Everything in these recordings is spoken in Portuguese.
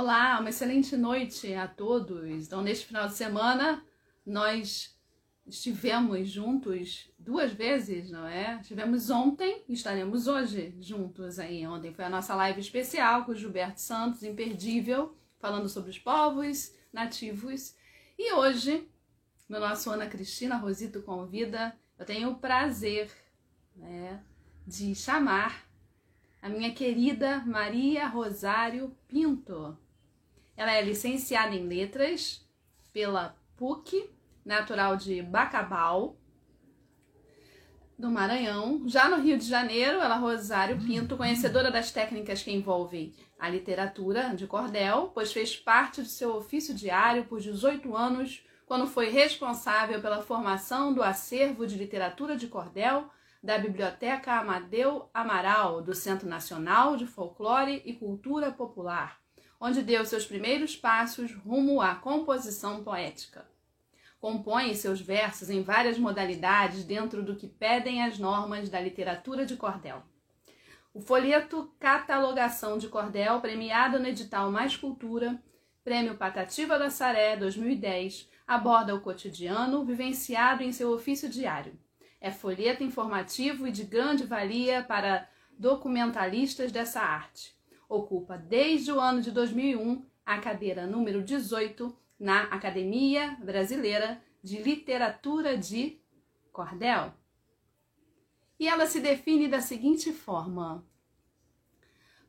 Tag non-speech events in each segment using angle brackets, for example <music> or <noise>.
Olá, uma excelente noite a todos. Então, neste final de semana, nós estivemos juntos duas vezes, não é? Estivemos ontem e estaremos hoje juntos aí. Ontem foi a nossa live especial com o Gilberto Santos, imperdível, falando sobre os povos nativos. E hoje, no nosso Ana Cristina Rosito Convida, eu tenho o prazer né, de chamar a minha querida Maria Rosário Pinto. Ela é licenciada em Letras pela PUC, natural de Bacabal, do Maranhão. Já no Rio de Janeiro, ela Rosário Pinto, conhecedora das técnicas que envolvem a literatura de cordel, pois fez parte do seu ofício diário por 18 anos, quando foi responsável pela formação do acervo de literatura de cordel da Biblioteca Amadeu Amaral, do Centro Nacional de Folclore e Cultura Popular onde deu seus primeiros passos rumo à composição poética. Compõe seus versos em várias modalidades dentro do que pedem as normas da literatura de cordel. O folheto Catalogação de Cordel, premiado no edital Mais Cultura, Prêmio Patativa da Saré 2010, aborda o cotidiano vivenciado em seu ofício diário. É folheto informativo e de grande valia para documentalistas dessa arte ocupa desde o ano de 2001 a cadeira número 18 na Academia Brasileira de Literatura de Cordel. E ela se define da seguinte forma: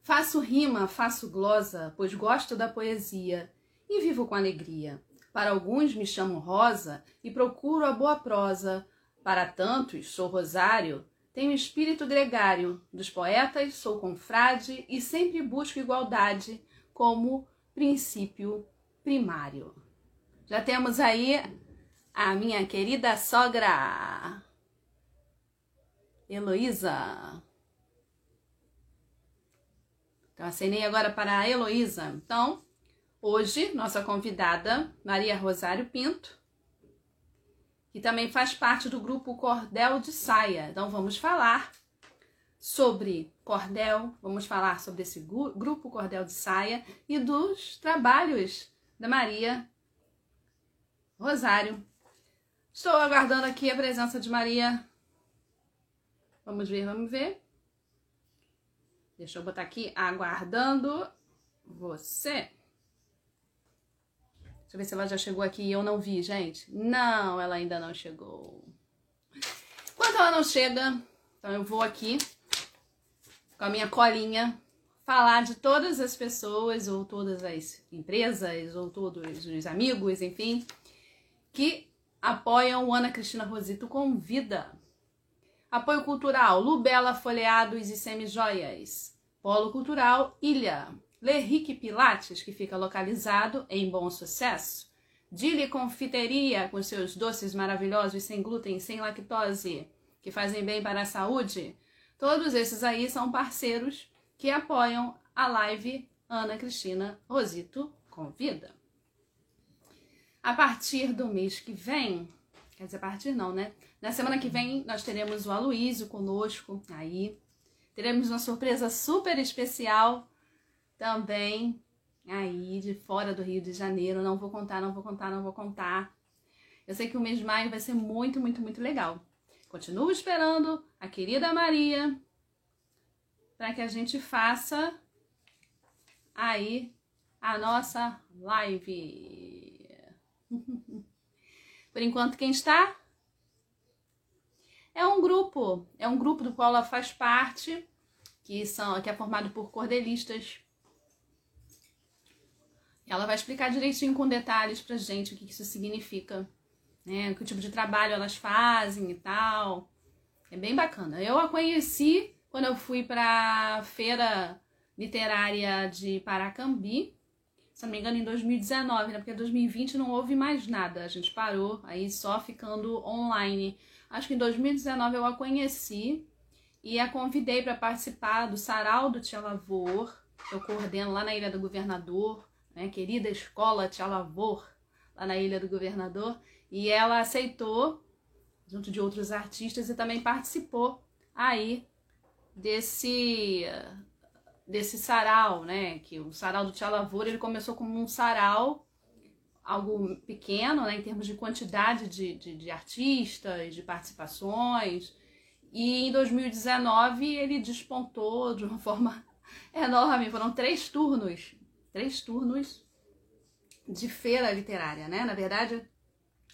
Faço rima, faço glosa, pois gosto da poesia e vivo com alegria. Para alguns me chamo Rosa e procuro a boa prosa. Para tantos sou Rosário tenho espírito gregário dos poetas, sou confrade e sempre busco igualdade como princípio primário. Já temos aí a minha querida sogra Heloísa. Então, acenei agora para a Heloísa. Então, hoje, nossa convidada, Maria Rosário Pinto, que também faz parte do grupo Cordel de Saia. Então vamos falar sobre cordel, vamos falar sobre esse grupo Cordel de Saia e dos trabalhos da Maria Rosário. Estou aguardando aqui a presença de Maria. Vamos ver, vamos ver. Deixa eu botar aqui aguardando você. Deixa eu ver se ela já chegou aqui e eu não vi, gente. Não, ela ainda não chegou. Enquanto ela não chega, então eu vou aqui com a minha colinha falar de todas as pessoas ou todas as empresas ou todos os amigos, enfim, que apoiam o Ana Cristina Rosito Convida. Apoio Cultural, Lubela Folheados e Semijoias. Polo Cultural, Ilha. Lerrique Pilates, que fica localizado em Bom Sucesso. Dili Confiteria, com seus doces maravilhosos sem glúten, sem lactose, que fazem bem para a saúde. Todos esses aí são parceiros que apoiam a live Ana Cristina Rosito Convida. A partir do mês que vem, quer dizer, a partir não, né? Na semana que vem nós teremos o Aloísio conosco aí. Teremos uma surpresa super especial também aí de fora do Rio de Janeiro. Não vou contar, não vou contar, não vou contar. Eu sei que o mês de maio vai ser muito, muito, muito legal. Continuo esperando a querida Maria para que a gente faça aí a nossa live. <laughs> Por enquanto, quem está? É um grupo, é um grupo do qual ela faz parte, que são que é formado por cordelistas ela vai explicar direitinho com detalhes pra gente o que isso significa, né? Que tipo de trabalho elas fazem e tal. É bem bacana. Eu a conheci quando eu fui pra feira literária de Paracambi, se não me engano, em 2019, né? Porque em 2020 não houve mais nada. A gente parou aí só ficando online. Acho que em 2019 eu a conheci e a convidei para participar do Sarau do Tia Lavor. Eu coordeno lá na Ilha do Governador né, querida escola Tia Lavor, lá na Ilha do Governador, e ela aceitou, junto de outros artistas, e também participou aí desse desse sarau, né? Que o sarau do Tia Lavoura ele começou como um sarau, algo pequeno, né? Em termos de quantidade de, de, de artistas, de participações. E em 2019 ele despontou de uma forma <laughs> enorme. Foram três turnos, três turnos de feira literária, né? Na verdade,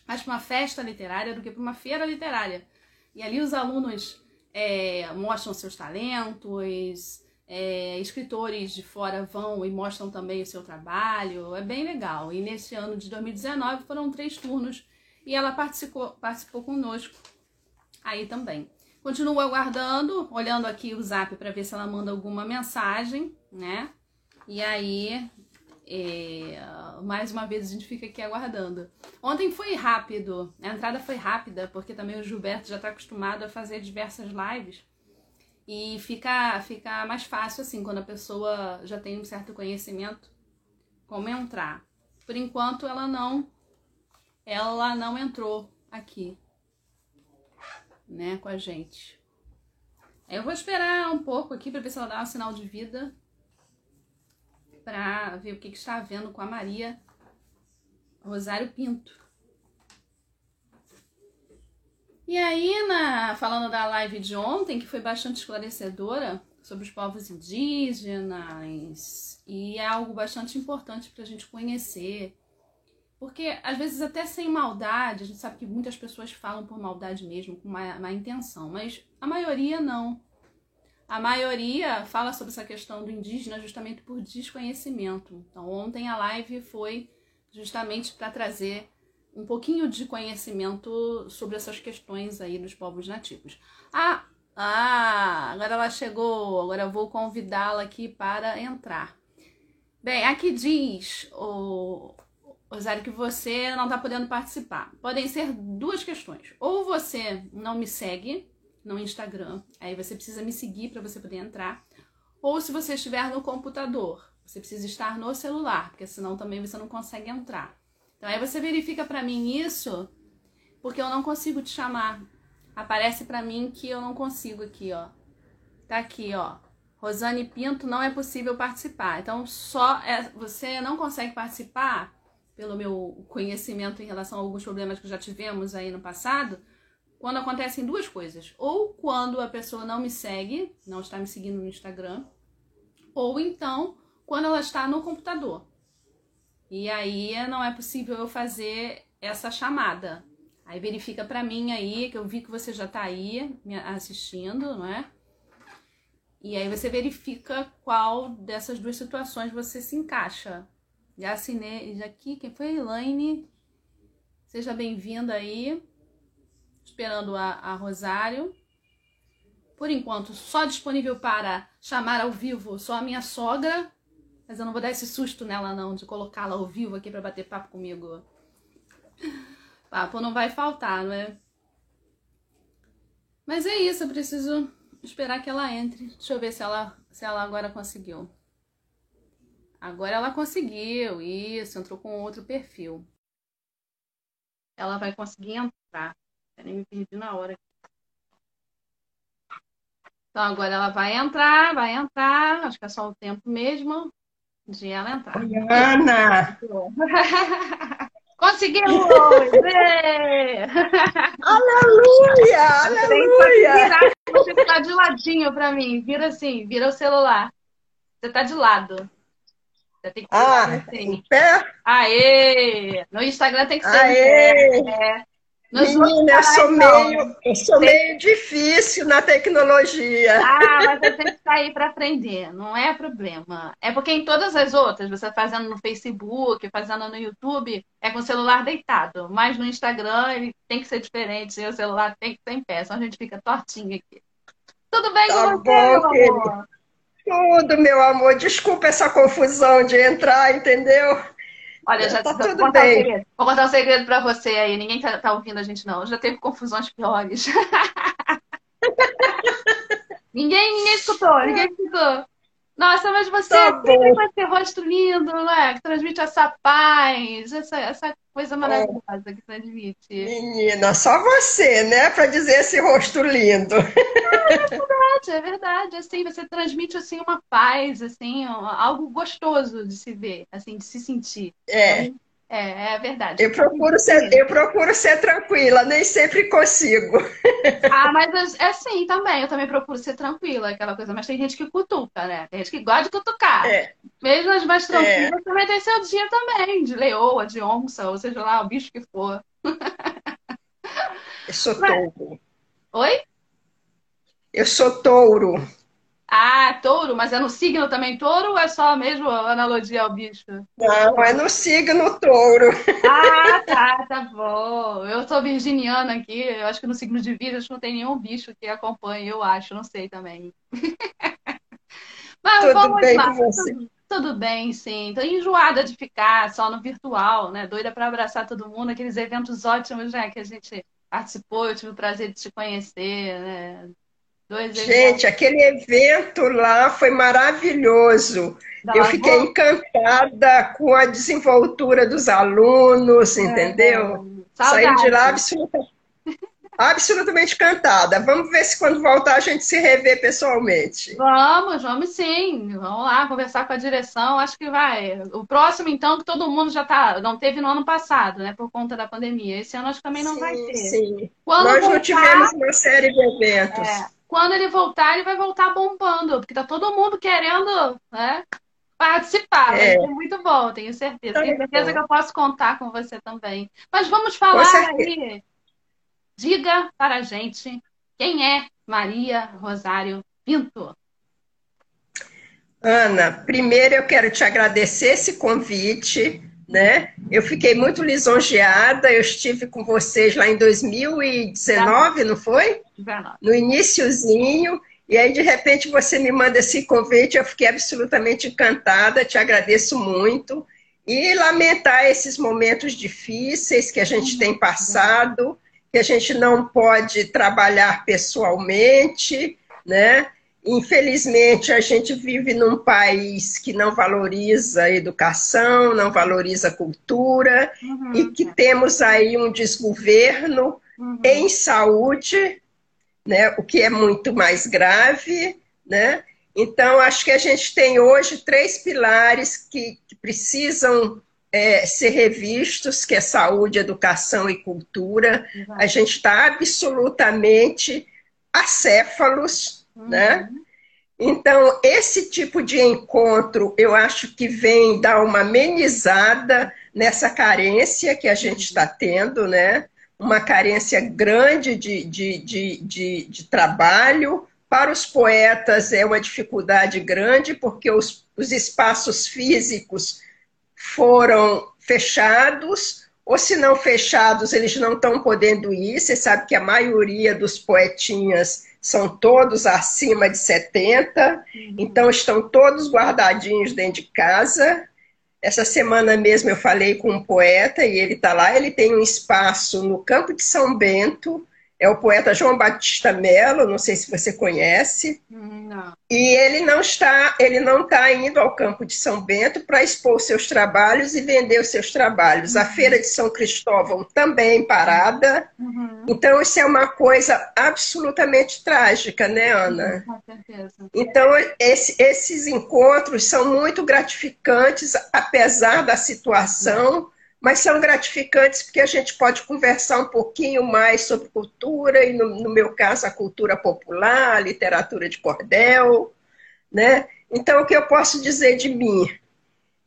mais para uma festa literária do que para uma feira literária. E ali os alunos é, mostram seus talentos, é, escritores de fora vão e mostram também o seu trabalho, é bem legal. E nesse ano de 2019 foram três turnos e ela participou, participou conosco aí também. Continuo aguardando, olhando aqui o zap para ver se ela manda alguma mensagem, né? E aí é, mais uma vez a gente fica aqui aguardando. Ontem foi rápido, a entrada foi rápida, porque também o Gilberto já está acostumado a fazer diversas lives. E fica, fica mais fácil assim, quando a pessoa já tem um certo conhecimento, como entrar. Por enquanto ela não ela não entrou aqui, né, com a gente. Eu vou esperar um pouco aqui para ver se ela dá um sinal de vida para ver o que, que está havendo com a Maria Rosário Pinto. E aí, na, falando da live de ontem, que foi bastante esclarecedora sobre os povos indígenas, e é algo bastante importante para a gente conhecer. Porque, às vezes, até sem maldade, a gente sabe que muitas pessoas falam por maldade mesmo, com má, má intenção, mas a maioria não. A maioria fala sobre essa questão do indígena justamente por desconhecimento. Então, ontem a live foi justamente para trazer um pouquinho de conhecimento sobre essas questões aí dos povos nativos. Ah, ah, agora ela chegou, agora eu vou convidá-la aqui para entrar. Bem, aqui diz o Rosário que você não está podendo participar. Podem ser duas questões. Ou você não me segue, no Instagram. Aí você precisa me seguir para você poder entrar. Ou se você estiver no computador, você precisa estar no celular, porque senão também você não consegue entrar. Então aí você verifica para mim isso, porque eu não consigo te chamar. Aparece para mim que eu não consigo aqui, ó. Tá aqui, ó. Rosane Pinto, não é possível participar. Então só é, você não consegue participar pelo meu conhecimento em relação a alguns problemas que já tivemos aí no passado quando acontecem duas coisas. Ou quando a pessoa não me segue, não está me seguindo no Instagram, ou então quando ela está no computador. E aí não é possível eu fazer essa chamada. Aí verifica para mim aí, que eu vi que você já está aí me assistindo, não é? E aí você verifica qual dessas duas situações você se encaixa. Já assinei, já aqui, quem foi? Elaine. Seja bem-vinda aí esperando a, a Rosário. Por enquanto, só disponível para chamar ao vivo só a minha sogra. Mas eu não vou dar esse susto nela, não, de colocá-la ao vivo aqui para bater papo comigo. Papo não vai faltar, não é? Mas é isso, eu preciso esperar que ela entre. Deixa eu ver se ela, se ela agora conseguiu. Agora ela conseguiu, isso, entrou com outro perfil. Ela vai conseguir entrar. Peraí, me perdi na hora. Então agora ela vai entrar, vai entrar. Acho que é só o tempo mesmo de ela entrar. Ana! <laughs> Conseguimos! aleluia! Aleluia! Você está de ladinho para mim. Vira assim, vira o celular. Você está de lado. Você tem que ah, assim. em pé? Aê! No Instagram tem que ser Aê! em pé. Menina, eu sou, meio, eu sou meio difícil na tecnologia. Ah, <laughs> mas a gente está aí para aprender, não é problema. É porque em todas as outras, você fazendo no Facebook, fazendo no YouTube, é com o celular deitado. Mas no Instagram ele tem que ser diferente, o celular tem que ser em pé, senão a gente fica tortinho aqui. Tudo bem tá com você, bom, meu amor? Tudo, meu amor. Desculpa essa confusão de entrar, entendeu? Olha, já tá tudo vou, contar bem. Um segredo. vou contar um segredo pra você aí. Ninguém tá, tá ouvindo a gente, não. Já teve confusões piores. <laughs> ninguém, ninguém escutou, ninguém escutou. Nossa, mas você tá sempre rosto lindo, né? Que transmite essa paz, essa, essa coisa maravilhosa que transmite. Menina, só você, né, para dizer esse rosto lindo. É verdade, é verdade. Assim, você transmite assim uma paz, assim, algo gostoso de se ver, assim, de se sentir. É. É, é verdade. Eu procuro, ser, eu procuro ser tranquila, nem sempre consigo. <laughs> Ah, mas é assim também, eu também procuro ser tranquila, aquela coisa, mas tem gente que cutuca, né? Tem gente que gosta de cutucar. É. Mesmo as mais tranquilas é. também tem seu dia também, de leoa, de onça, ou seja lá, o bicho que for. Eu sou mas... touro. Oi? Eu sou touro. Ah, touro, mas é no signo também touro ou é só mesmo analogia ao bicho? Não, é no signo touro. Ah, tá, tá bom. Eu sou virginiana aqui, eu acho que no signo de Virgem não tem nenhum bicho que acompanhe, eu acho, não sei também. Mas Tudo vamos bem lá. com você? Tudo, tudo bem, sim. Tô enjoada de ficar só no virtual, né? Doida para abraçar todo mundo, aqueles eventos ótimos, né, que a gente participou, eu tive o prazer de te conhecer, né? Dois Gente, aquele evento lá foi maravilhoso. eu fiquei encantada com a desenvoltura dos alunos, é, entendeu? É. Saí de lá absolutamente, absolutamente encantada. Vamos ver se quando voltar a gente se rever pessoalmente. Vamos, vamos sim. Vamos lá conversar com a direção. Acho que vai. O próximo, então, que todo mundo já tá. Não teve no ano passado, né? Por conta da pandemia. Esse ano acho que também não sim, vai ter. Sim. Quando Nós voltar, não tivemos uma série de eventos. É quando ele voltar, ele vai voltar bombando, porque tá todo mundo querendo, né? Participar, é. ser muito bom, tenho certeza. Tenho certeza que eu posso contar com você também. Mas vamos falar aí. Diga para a gente quem é Maria Rosário Pinto. Ana, primeiro eu quero te agradecer esse convite né? Eu fiquei muito lisonjeada, eu estive com vocês lá em 2019, não foi? No iníciozinho, e aí de repente você me manda esse convite, eu fiquei absolutamente encantada, te agradeço muito. E lamentar esses momentos difíceis que a gente tem passado, que a gente não pode trabalhar pessoalmente, né? Infelizmente, a gente vive num país que não valoriza a educação, não valoriza a cultura, uhum. e que temos aí um desgoverno uhum. em saúde, né, o que é muito mais grave. Né? Então, acho que a gente tem hoje três pilares que, que precisam é, ser revistos, que é saúde, educação e cultura. Uhum. A gente está absolutamente acéfalos né? Uhum. Então, esse tipo de encontro, eu acho que vem dar uma amenizada nessa carência que a gente está tendo, né? Uma carência grande de, de, de, de, de trabalho. Para os poetas é uma dificuldade grande, porque os, os espaços físicos foram fechados, ou se não fechados, eles não estão podendo ir. Você sabe que a maioria dos poetinhas são todos acima de 70, uhum. então estão todos guardadinhos dentro de casa. Essa semana mesmo eu falei com um poeta e ele está lá, ele tem um espaço no Campo de São Bento, é o poeta João Batista Mello, não sei se você conhece. Não. E ele não está, ele não está indo ao campo de São Bento para expor seus trabalhos e vender os seus trabalhos. Uhum. A feira de São Cristóvão também parada. Uhum. Então isso é uma coisa absolutamente trágica, né, Ana? Com certeza. Então esse, esses encontros são muito gratificantes, apesar da situação mas são gratificantes porque a gente pode conversar um pouquinho mais sobre cultura, e no, no meu caso, a cultura popular, a literatura de cordel, né? Então, o que eu posso dizer de mim?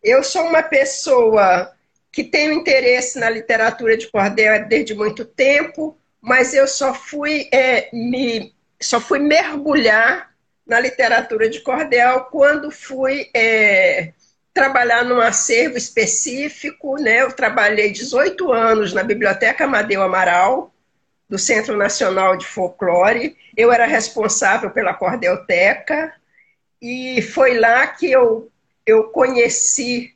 Eu sou uma pessoa que tenho interesse na literatura de cordel desde muito tempo, mas eu só fui, é, me, só fui mergulhar na literatura de cordel quando fui é, trabalhar num acervo específico, né? Eu trabalhei 18 anos na Biblioteca Amadeu Amaral, do Centro Nacional de Folclore. Eu era responsável pela Cordelteca e foi lá que eu, eu conheci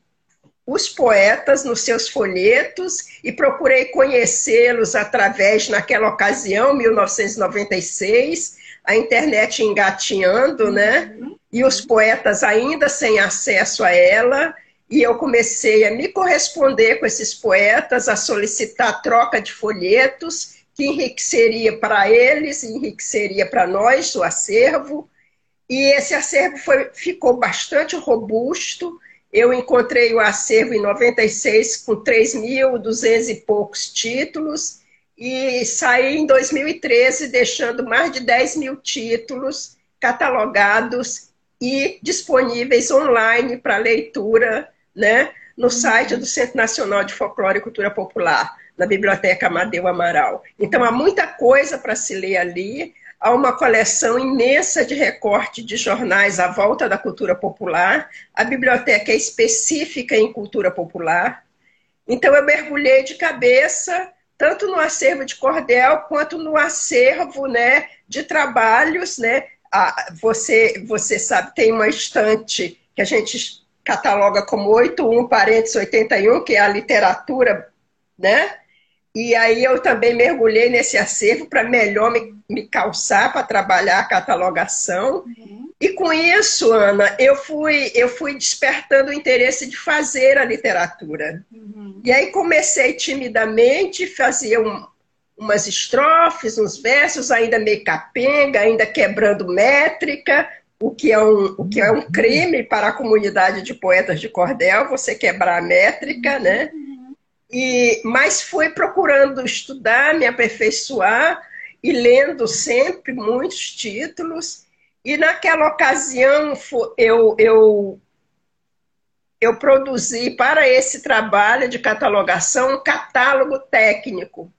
os poetas nos seus folhetos e procurei conhecê-los através, naquela ocasião, 1996, a internet engatinhando, né? E os poetas ainda sem acesso a ela. e eu comecei a me corresponder com esses poetas, a solicitar troca de folhetos, que enriqueceria para eles, enriqueceria para nós o acervo. E esse acervo foi, ficou bastante robusto. Eu encontrei o acervo em 96 com 3.200 e poucos títulos e saí em 2013 deixando mais de 10 mil títulos catalogados e disponíveis online para leitura né, no site do Centro Nacional de Folclore e Cultura Popular, na Biblioteca Amadeu Amaral. Então há muita coisa para se ler ali, há uma coleção imensa de recorte de jornais à volta da cultura popular, a biblioteca é específica em cultura popular. Então eu mergulhei de cabeça tanto no acervo de cordel quanto no acervo né, de trabalhos. Né? Você, você sabe, tem uma estante que a gente cataloga como 81 parênteses 81, que é a literatura, né? E aí eu também mergulhei nesse acervo para melhor me, me calçar para trabalhar a catalogação. Uhum. E com isso, Ana, eu fui, eu fui despertando o interesse de fazer a literatura. Uhum. E aí comecei timidamente, fazia um, umas estrofes, uns versos, ainda meio capenga, ainda quebrando métrica, o que é um, o que é um crime para a comunidade de poetas de cordel, você quebrar a métrica, né? Uhum. E, mas fui procurando estudar, me aperfeiçoar e lendo sempre muitos títulos e naquela ocasião eu, eu, eu produzi para esse trabalho de catalogação um catálogo técnico.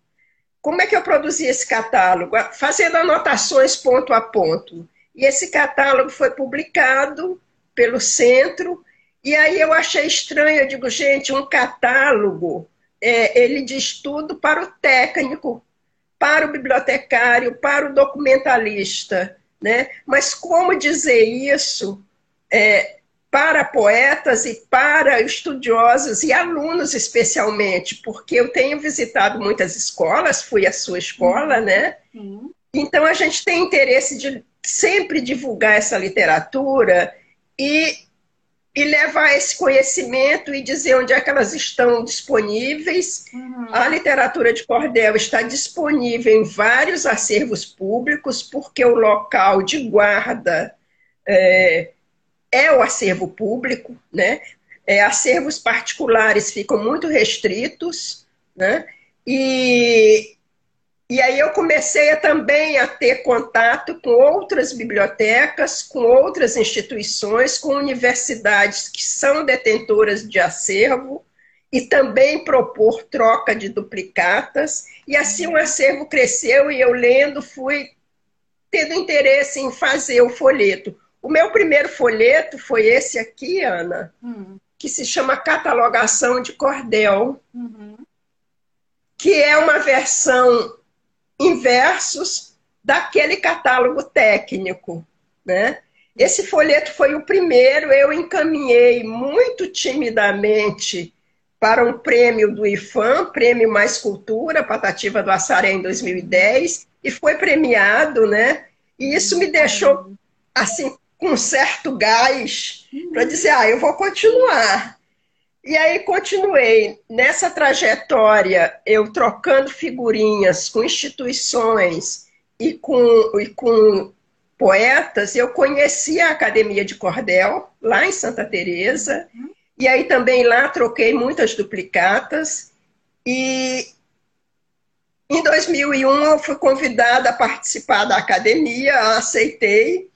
Como é que eu produzi esse catálogo? Fazendo anotações ponto a ponto. E esse catálogo foi publicado pelo centro, e aí eu achei estranho, eu digo, gente, um catálogo, é, ele diz tudo para o técnico, para o bibliotecário, para o documentalista. Né? Mas como dizer isso é, para poetas e para estudiosos e alunos especialmente, porque eu tenho visitado muitas escolas, fui à sua escola, uhum. né? Uhum. Então a gente tem interesse de sempre divulgar essa literatura e e levar esse conhecimento e dizer onde é que elas estão disponíveis. Uhum. A literatura de cordel está disponível em vários acervos públicos, porque o local de guarda é, é o acervo público, né? É, acervos particulares ficam muito restritos, né? E e aí eu comecei a, também a ter contato com outras bibliotecas, com outras instituições, com universidades que são detentoras de acervo e também propor troca de duplicatas. E assim o acervo cresceu e eu lendo fui tendo interesse em fazer o folheto. O meu primeiro folheto foi esse aqui, Ana, hum. que se chama Catalogação de Cordel, uhum. que é uma versão inversos daquele catálogo técnico, né? Esse folheto foi o primeiro, eu encaminhei muito timidamente para um prêmio do IFAM, Prêmio Mais Cultura, Patativa do Assaré em 2010, e foi premiado, né? E isso me deixou, assim, com certo gás para dizer, ah, eu vou continuar. E aí continuei. Nessa trajetória, eu trocando figurinhas com instituições e com, e com poetas, eu conheci a Academia de Cordel, lá em Santa Teresa, e aí também lá troquei muitas duplicatas, e em 2001 eu fui convidada a participar da academia, aceitei,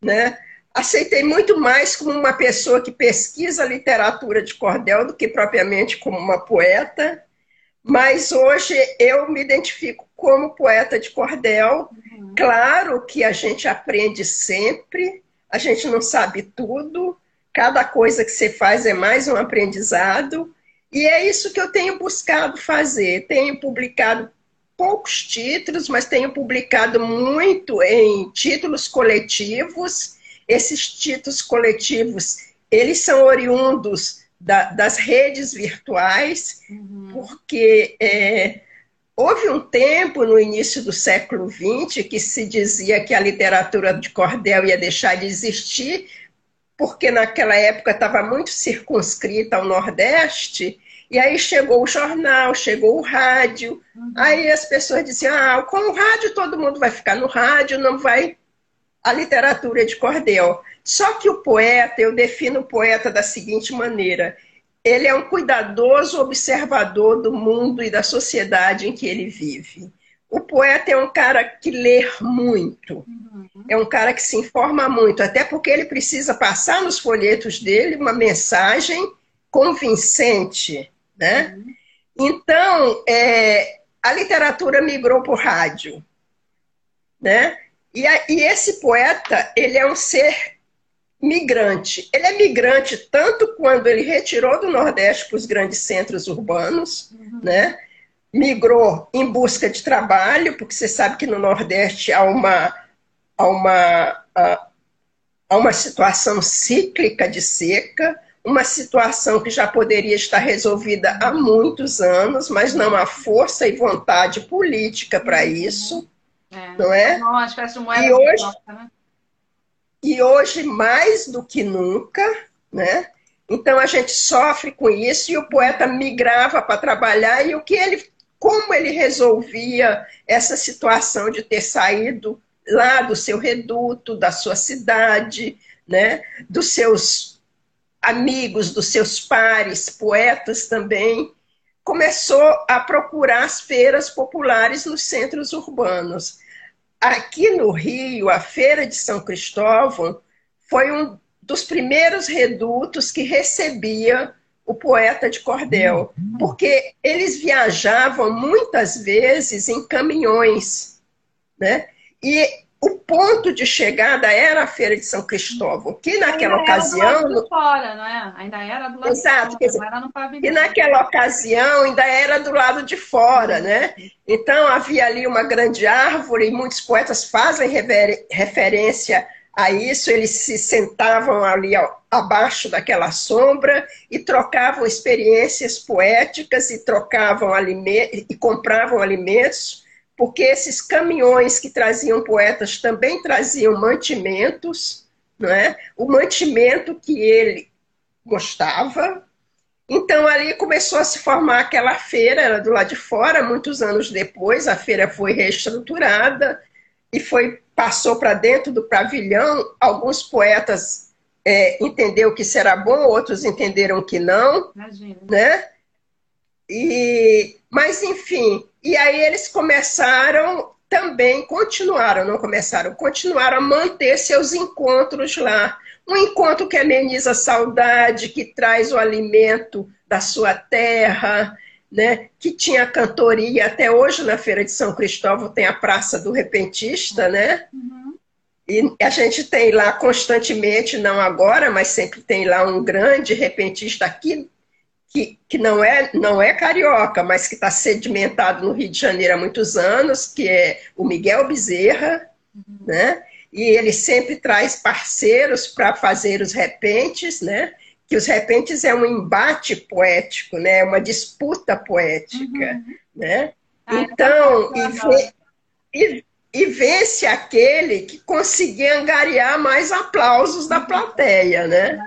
né? Aceitei muito mais como uma pessoa que pesquisa literatura de cordel do que propriamente como uma poeta, mas hoje eu me identifico como poeta de cordel. Uhum. Claro que a gente aprende sempre, a gente não sabe tudo, cada coisa que você faz é mais um aprendizado, e é isso que eu tenho buscado fazer. Tenho publicado poucos títulos, mas tenho publicado muito em títulos coletivos esses títulos coletivos, eles são oriundos da, das redes virtuais, uhum. porque é, houve um tempo no início do século XX que se dizia que a literatura de cordel ia deixar de existir porque naquela época estava muito circunscrita ao Nordeste, e aí chegou o jornal, chegou o rádio, uhum. aí as pessoas diziam, ah, com o rádio todo mundo vai ficar no rádio, não vai a literatura de cordel. Só que o poeta, eu defino o poeta da seguinte maneira: ele é um cuidadoso observador do mundo e da sociedade em que ele vive. O poeta é um cara que lê muito, é um cara que se informa muito, até porque ele precisa passar nos folhetos dele uma mensagem convincente, né? Então, é, a literatura migrou para o rádio, né? E, a, e esse poeta, ele é um ser migrante. Ele é migrante tanto quando ele retirou do Nordeste para os grandes centros urbanos, uhum. né? Migrou em busca de trabalho, porque você sabe que no Nordeste há uma, há uma, há uma situação cíclica de seca, uma situação que já poderia estar resolvida há muitos anos, mas não há força e vontade política para isso. É. Não é? Não, as peças de moeda e hoje, né? e hoje, mais do que nunca, né? Então a gente sofre com isso e o poeta migrava para trabalhar e o que ele, como ele resolvia essa situação de ter saído lá do seu reduto, da sua cidade, né? Dos seus amigos, dos seus pares, poetas também, começou a procurar as feiras populares nos centros urbanos. Aqui no Rio, a Feira de São Cristóvão foi um dos primeiros redutos que recebia o poeta de cordel, porque eles viajavam muitas vezes em caminhões, né? E o ponto de chegada era a Feira de São Cristóvão, que naquela Ainda ocasião. Era do lado de fora, não é? Ainda era do lado Exato, de fora, pavilhão. E naquela ocasião ainda era do lado de fora, né? Então havia ali uma grande árvore, e muitos poetas fazem referência a isso, eles se sentavam ali abaixo daquela sombra e trocavam experiências poéticas e trocavam alimentos e compravam alimentos porque esses caminhões que traziam poetas também traziam mantimentos, não é? o mantimento que ele gostava. Então ali começou a se formar aquela feira, era do lado de fora, muitos anos depois a feira foi reestruturada e foi passou para dentro do pavilhão. Alguns poetas é, entenderam que isso era bom, outros entenderam que não, Imagina. né? E, mas enfim, e aí eles começaram também, continuaram, não começaram, continuaram a manter seus encontros lá. Um encontro que ameniza a saudade, que traz o alimento da sua terra, né? que tinha cantoria. Até hoje, na Feira de São Cristóvão, tem a Praça do Repentista, né? Uhum. E a gente tem lá constantemente, não agora, mas sempre tem lá um grande repentista aqui que, que não, é, não é carioca, mas que está sedimentado no Rio de Janeiro há muitos anos, que é o Miguel Bezerra, uhum. né? E ele sempre traz parceiros para fazer os repentes, né? Que os repentes é um embate poético, né? Uma disputa poética, uhum. né? Ah, então, e, e, e vence aquele que conseguir angariar mais aplausos da plateia, né?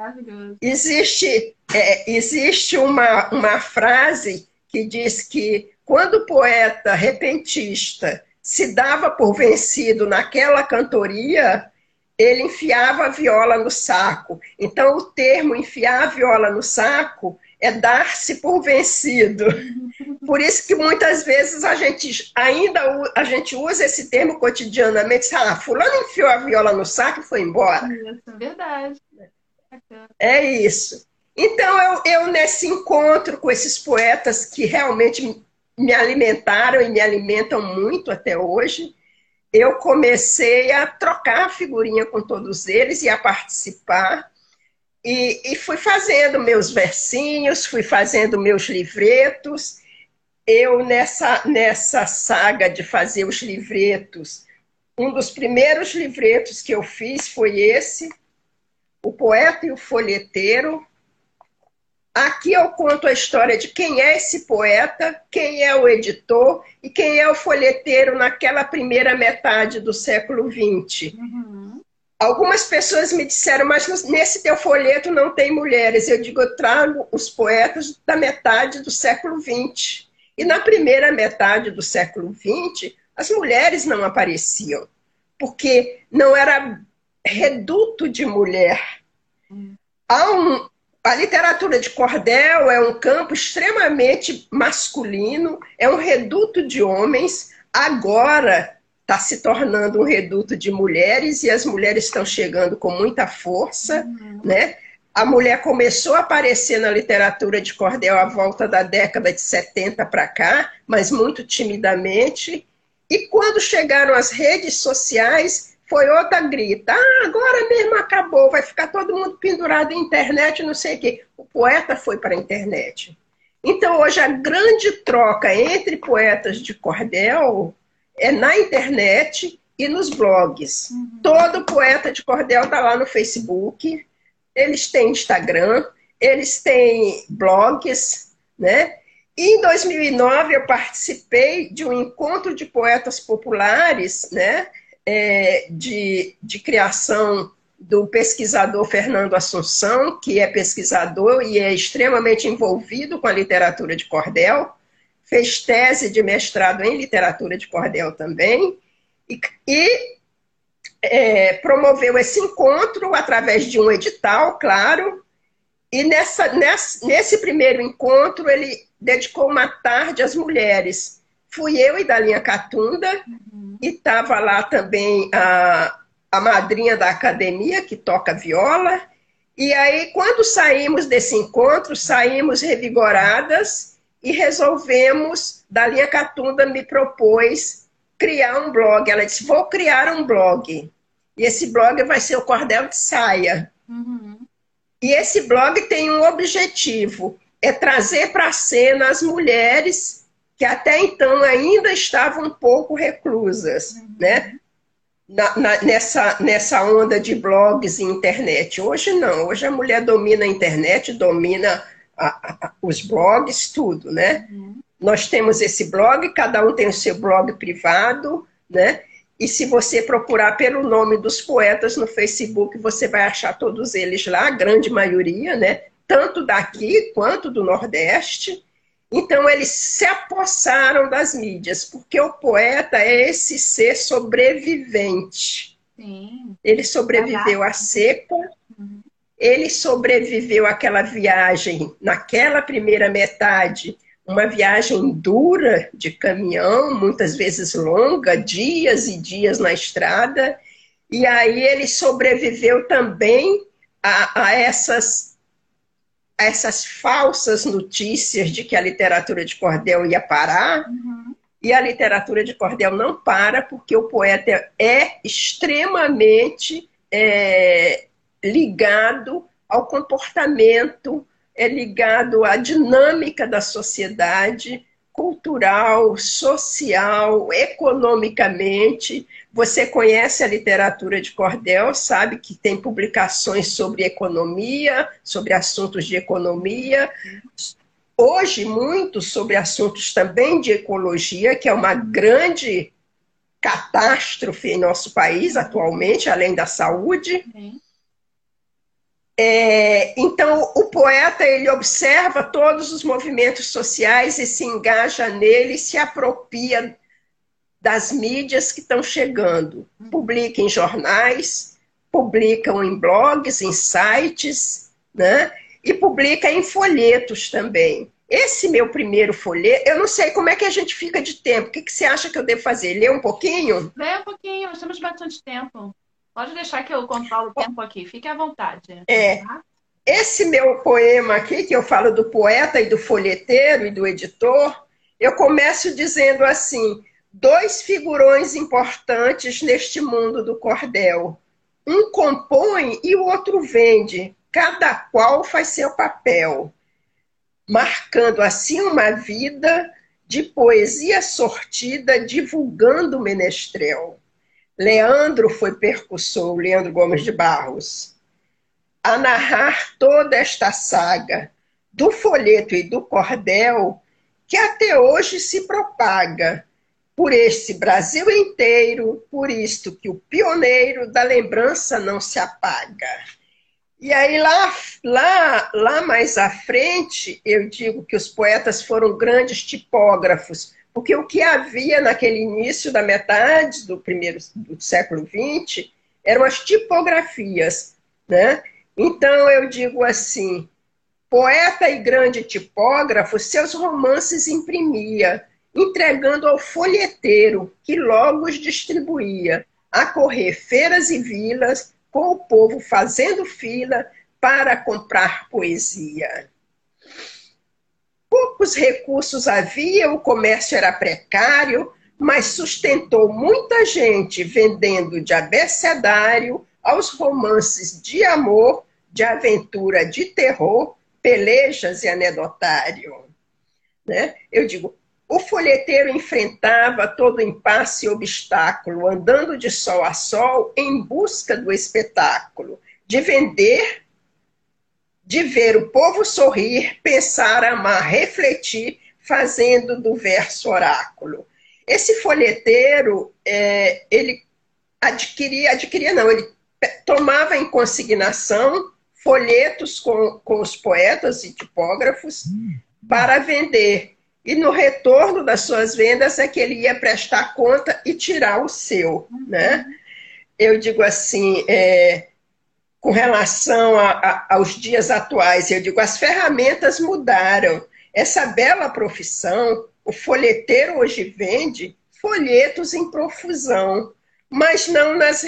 Existe, é, existe uma, uma frase que diz que quando o poeta repentista se dava por vencido naquela cantoria, ele enfiava a viola no saco. Então, o termo enfiar a viola no saco é dar-se por vencido. Por isso que muitas vezes a gente ainda a gente usa esse termo cotidianamente. Ah, fulano enfiou a viola no saco e foi embora. Isso, é verdade. É isso. Então, eu, eu nesse encontro com esses poetas que realmente me alimentaram e me alimentam muito até hoje, eu comecei a trocar figurinha com todos eles e a participar. E, e fui fazendo meus versinhos, fui fazendo meus livretos. Eu, nessa, nessa saga de fazer os livretos, um dos primeiros livretos que eu fiz foi esse, O Poeta e o Folheteiro. Aqui eu conto a história de quem é esse poeta, quem é o editor e quem é o folheteiro naquela primeira metade do século XX. Uhum Algumas pessoas me disseram, mas nesse teu folheto não tem mulheres. Eu digo, eu trago os poetas da metade do século XX. E na primeira metade do século XX, as mulheres não apareciam, porque não era reduto de mulher. Há um, a literatura de cordel é um campo extremamente masculino, é um reduto de homens. Agora está se tornando um reduto de mulheres e as mulheres estão chegando com muita força, uhum. né? A mulher começou a aparecer na literatura de cordel à volta da década de 70 para cá, mas muito timidamente. E quando chegaram as redes sociais, foi outra grita. Ah, agora mesmo acabou, vai ficar todo mundo pendurado em internet, não sei o quê. O poeta foi para a internet. Então, hoje, a grande troca entre poetas de cordel é na internet e nos blogs. Uhum. Todo poeta de cordel está lá no Facebook, eles têm Instagram, eles têm blogs, né? E em 2009 eu participei de um encontro de poetas populares, né? É, de, de criação do pesquisador Fernando Assunção, que é pesquisador e é extremamente envolvido com a literatura de cordel fez tese de mestrado em literatura de cordel também, e, e é, promoveu esse encontro através de um edital, claro, e nessa, nessa, nesse primeiro encontro ele dedicou uma tarde às mulheres. Fui eu e Dalinha Catunda, uhum. e estava lá também a, a madrinha da academia, que toca viola, e aí, quando saímos desse encontro, saímos revigoradas e resolvemos, Dalinha Catunda me propôs criar um blog. Ela disse: Vou criar um blog. E esse blog vai ser o Cordel de Saia. Uhum. E esse blog tem um objetivo: é trazer para a cena as mulheres que até então ainda estavam um pouco reclusas, uhum. né? Na, na, nessa, nessa onda de blogs e internet. Hoje não, hoje a mulher domina a internet, domina a, a, os blogs, tudo, né? Uhum. Nós temos esse blog, cada um tem o seu blog privado, né? E se você procurar pelo nome dos poetas no Facebook, você vai achar todos eles lá, a grande maioria, né? Tanto daqui quanto do Nordeste. Então, eles se apossaram das mídias, porque o poeta é esse ser sobrevivente. Sim. Ele sobreviveu à seca, ele sobreviveu àquela viagem, naquela primeira metade, uma viagem dura de caminhão, muitas vezes longa, dias e dias na estrada, e aí ele sobreviveu também a, a essas, a essas falsas notícias de que a literatura de cordel ia parar. Uhum. E a literatura de cordel não para, porque o poeta é extremamente é, ligado ao comportamento, é ligado à dinâmica da sociedade, cultural, social, economicamente. Você conhece a literatura de Cordel, sabe que tem publicações sobre economia, sobre assuntos de economia. Hoje, muito sobre assuntos também de ecologia, que é uma grande catástrofe em nosso país atualmente, além da saúde. É, então, o poeta ele observa todos os movimentos sociais e se engaja nele, se apropria das mídias que estão chegando. Publica em jornais, publicam em blogs, em sites, né? e publica em folhetos também. Esse meu primeiro folheto, eu não sei como é que a gente fica de tempo. O que, que você acha que eu devo fazer? Ler um pouquinho? Lê um pouquinho, nós temos bastante tempo. Pode deixar que eu controlo o tempo aqui, fique à vontade. É. Tá? Esse meu poema aqui, que eu falo do poeta e do folheteiro e do editor, eu começo dizendo assim: dois figurões importantes neste mundo do cordel. Um compõe e o outro vende, cada qual faz seu papel, marcando assim uma vida de poesia sortida, divulgando o menestrel. Leandro foi percussor, Leandro Gomes de Barros, a narrar toda esta saga do folheto e do cordel que até hoje se propaga, por este Brasil inteiro, por isto que o pioneiro da lembrança não se apaga. E aí lá, lá, lá mais à frente, eu digo que os poetas foram grandes tipógrafos, porque o que havia naquele início da metade do primeiro do século XX eram as tipografias, né? Então eu digo assim, poeta e grande tipógrafo, seus romances imprimia, entregando ao folheteiro, que logo os distribuía, a correr feiras e vilas, com o povo fazendo fila para comprar poesia. Poucos recursos havia, o comércio era precário, mas sustentou muita gente vendendo de abecedário aos romances de amor, de aventura, de terror, pelejas e anedotário. Né? Eu digo, o folheteiro enfrentava todo impasse e obstáculo, andando de sol a sol em busca do espetáculo, de vender, de ver o povo sorrir, pensar, amar, refletir, fazendo do verso oráculo. Esse folheteiro, é, ele adquiria, adquiria não, ele tomava em consignação folhetos com, com os poetas e tipógrafos para vender. E no retorno das suas vendas é que ele ia prestar conta e tirar o seu, né? Eu digo assim, é, com relação a, a, aos dias atuais, eu digo, as ferramentas mudaram. Essa bela profissão, o folheteiro hoje vende folhetos em profusão, mas não nas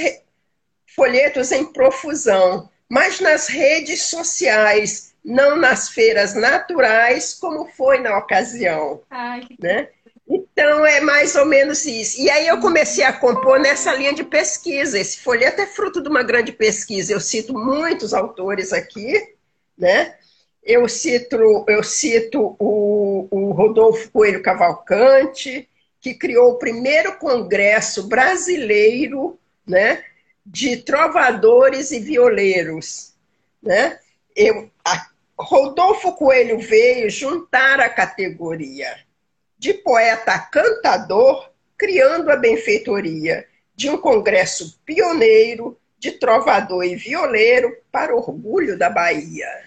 folhetos em profusão, mas nas redes sociais, não nas feiras naturais, como foi na ocasião. Ai, né? Então é mais ou menos isso. E aí eu comecei a compor nessa linha de pesquisa. Esse folheto é fruto de uma grande pesquisa. Eu cito muitos autores aqui, né? Eu cito, eu cito o, o Rodolfo Coelho Cavalcante, que criou o primeiro congresso brasileiro, né? de trovadores e violeiros. Né? Eu, a, Rodolfo Coelho veio juntar a categoria de poeta cantador, criando a benfeitoria de um congresso pioneiro de trovador e violeiro para orgulho da Bahia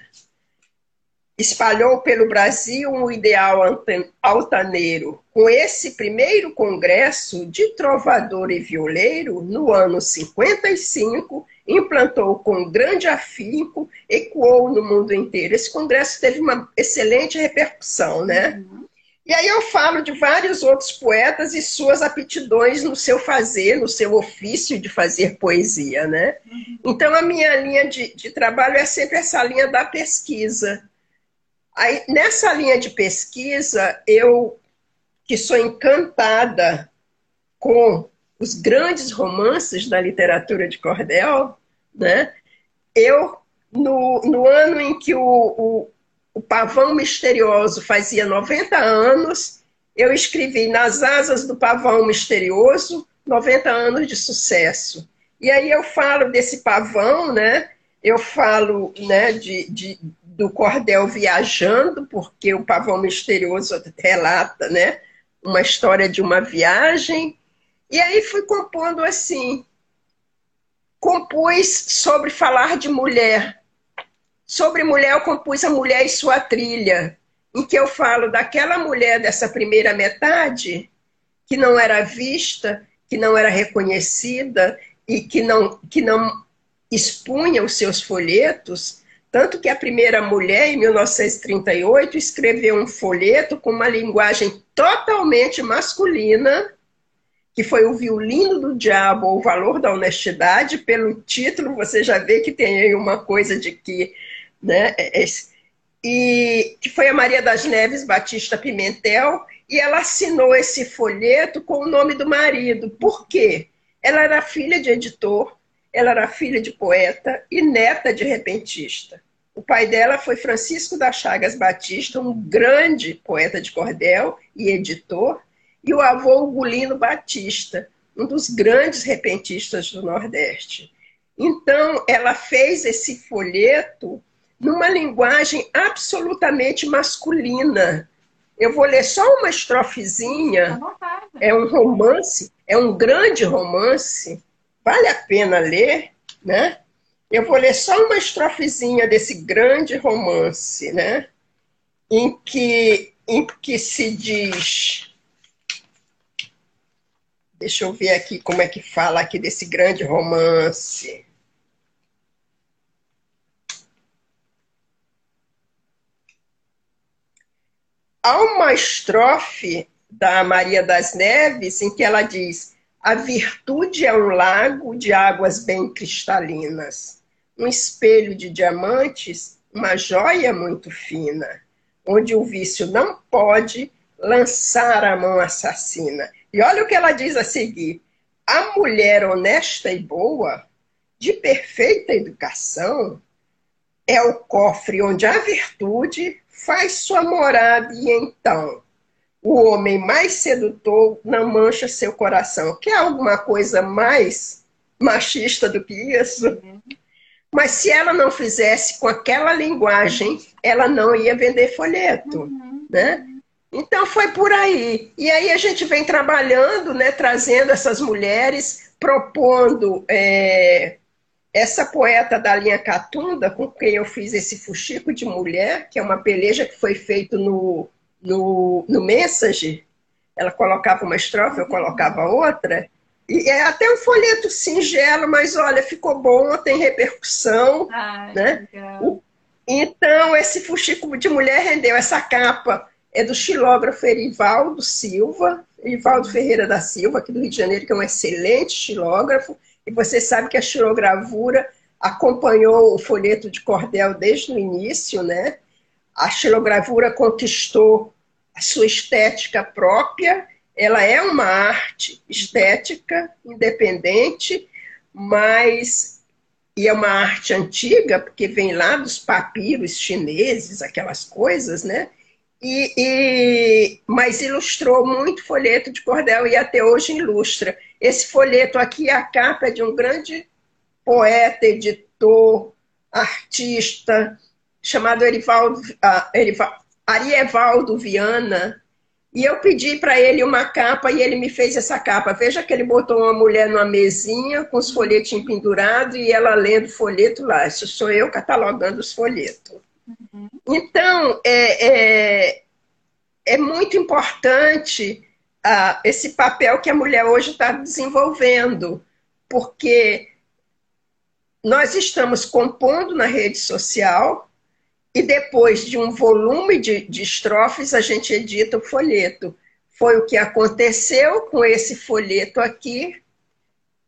espalhou pelo Brasil um ideal altaneiro. Com esse primeiro congresso de trovador e violeiro, no ano 55, implantou com grande afinco, ecoou no mundo inteiro. Esse congresso teve uma excelente repercussão, né? Uhum. E aí eu falo de vários outros poetas e suas aptidões no seu fazer, no seu ofício de fazer poesia, né? Uhum. Então a minha linha de, de trabalho é sempre essa linha da pesquisa, Aí, nessa linha de pesquisa, eu, que sou encantada com os grandes romances da literatura de cordel, né? eu, no, no ano em que o, o, o Pavão Misterioso fazia 90 anos, eu escrevi Nas Asas do Pavão Misterioso, 90 anos de sucesso. E aí eu falo desse pavão, né? Eu falo né, de, de, do cordel viajando, porque o pavão misterioso relata, né, uma história de uma viagem. E aí fui compondo assim. Compus sobre falar de mulher. Sobre mulher, eu compus a mulher e sua trilha, em que eu falo daquela mulher dessa primeira metade que não era vista, que não era reconhecida e que não, que não expunha os seus folhetos, tanto que a primeira mulher, em 1938, escreveu um folheto com uma linguagem totalmente masculina, que foi o Violino do Diabo, O Valor da Honestidade. Pelo título, você já vê que tem aí uma coisa de que. Né, é, é, e que foi a Maria das Neves Batista Pimentel, e ela assinou esse folheto com o nome do marido. Por quê? Ela era filha de editor, ela era filha de poeta e neta de repentista. O pai dela foi Francisco da Chagas Batista, um grande poeta de cordel e editor, e o avô Ugolino Batista, um dos grandes repentistas do Nordeste. Então, ela fez esse folheto numa linguagem absolutamente masculina, Eu vou ler só uma estrofezinha. É um romance, é um grande romance. Vale a pena ler, né? Eu vou ler só uma estrofezinha desse grande romance, né? Em que, em que se diz. Deixa eu ver aqui como é que fala aqui desse grande romance. Há uma estrofe da Maria das Neves em que ela diz: A virtude é um lago de águas bem cristalinas, um espelho de diamantes, uma joia muito fina, onde o vício não pode lançar a mão assassina. E olha o que ela diz a seguir: A mulher honesta e boa, de perfeita educação, é o cofre onde a virtude faz sua morada e então o homem mais sedutor não mancha seu coração. Quer alguma coisa mais machista do que isso? Uhum. Mas se ela não fizesse com aquela linguagem, ela não ia vender folheto, uhum. né? Então foi por aí. E aí a gente vem trabalhando, né, trazendo essas mulheres, propondo é, essa poeta da linha Catunda, com quem eu fiz esse fuxico de mulher, que é uma peleja que foi feito no, no, no Message, ela colocava uma estrofe, eu colocava outra, e é até um folheto singelo, mas olha, ficou bom, tem repercussão, Ai, né? Então, esse fuxico de mulher rendeu essa capa, é do xilógrafo Erivaldo Silva, Erivaldo Ferreira da Silva, aqui do Rio de Janeiro, que é um excelente xilógrafo, e você sabe que a xilogravura acompanhou o folheto de cordel desde o início, né? A xilogravura conquistou a sua estética própria, ela é uma arte estética independente, mas e é uma arte antiga, porque vem lá dos papiros chineses, aquelas coisas, né? E, e, mas ilustrou muito folheto de cordel e até hoje ilustra. Esse folheto aqui é a capa de um grande poeta, editor, artista, chamado Erivaldo, uh, Erivaldo, Arievaldo Viana. E eu pedi para ele uma capa e ele me fez essa capa. Veja que ele botou uma mulher numa mesinha com os folhetinhos pendurados e ela lendo o folheto lá. Isso sou eu catalogando os folhetos. Uhum. Então, é, é, é, muito importante uh, esse papel que a mulher hoje está desenvolvendo, porque nós estamos compondo na rede social e depois de um volume de, de estrofes a gente edita o folheto. Foi o que aconteceu com esse folheto aqui,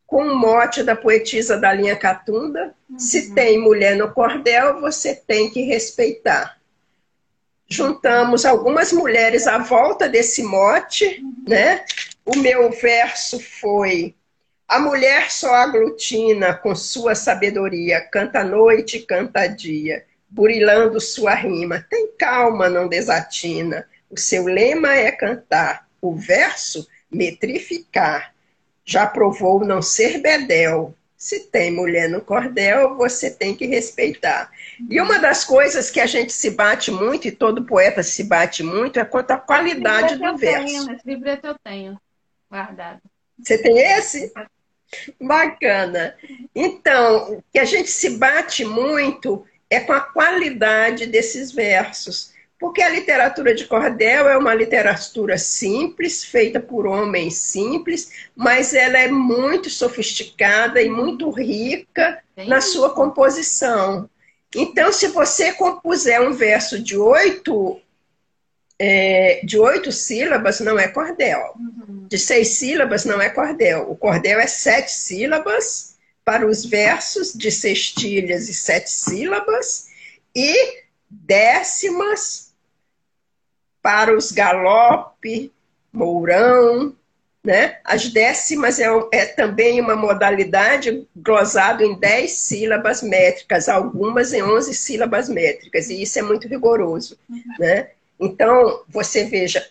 com o mote da poetisa da linha Catunda. Uhum. Se tem mulher no cordel, você tem que respeitar. Juntamos algumas mulheres à volta desse mote, né? O meu verso foi: A mulher só aglutina com sua sabedoria, canta noite, canta dia, burilando sua rima. Tem calma, não desatina. O seu lema é cantar, o verso metrificar já provou não ser bedel. Se tem mulher no cordel, você tem que respeitar. E uma das coisas que a gente se bate muito, e todo poeta se bate muito, é quanto à qualidade do verso. Tenho, esse livreto eu tenho guardado. Você tem esse? Bacana. Então, o que a gente se bate muito é com a qualidade desses versos. Porque a literatura de cordel é uma literatura simples, feita por homens simples, mas ela é muito sofisticada e muito rica na sua composição. Então, se você compuser um verso de oito, é, de oito sílabas, não é cordel. Uhum. De seis sílabas, não é cordel. O cordel é sete sílabas para os versos de sextilhas e sete sílabas e décimas para os galope, mourão, né? As décimas é, é, também uma modalidade glosado em 10 sílabas métricas, algumas em 11 sílabas métricas, e isso é muito rigoroso. Uhum. Né? Então, você veja,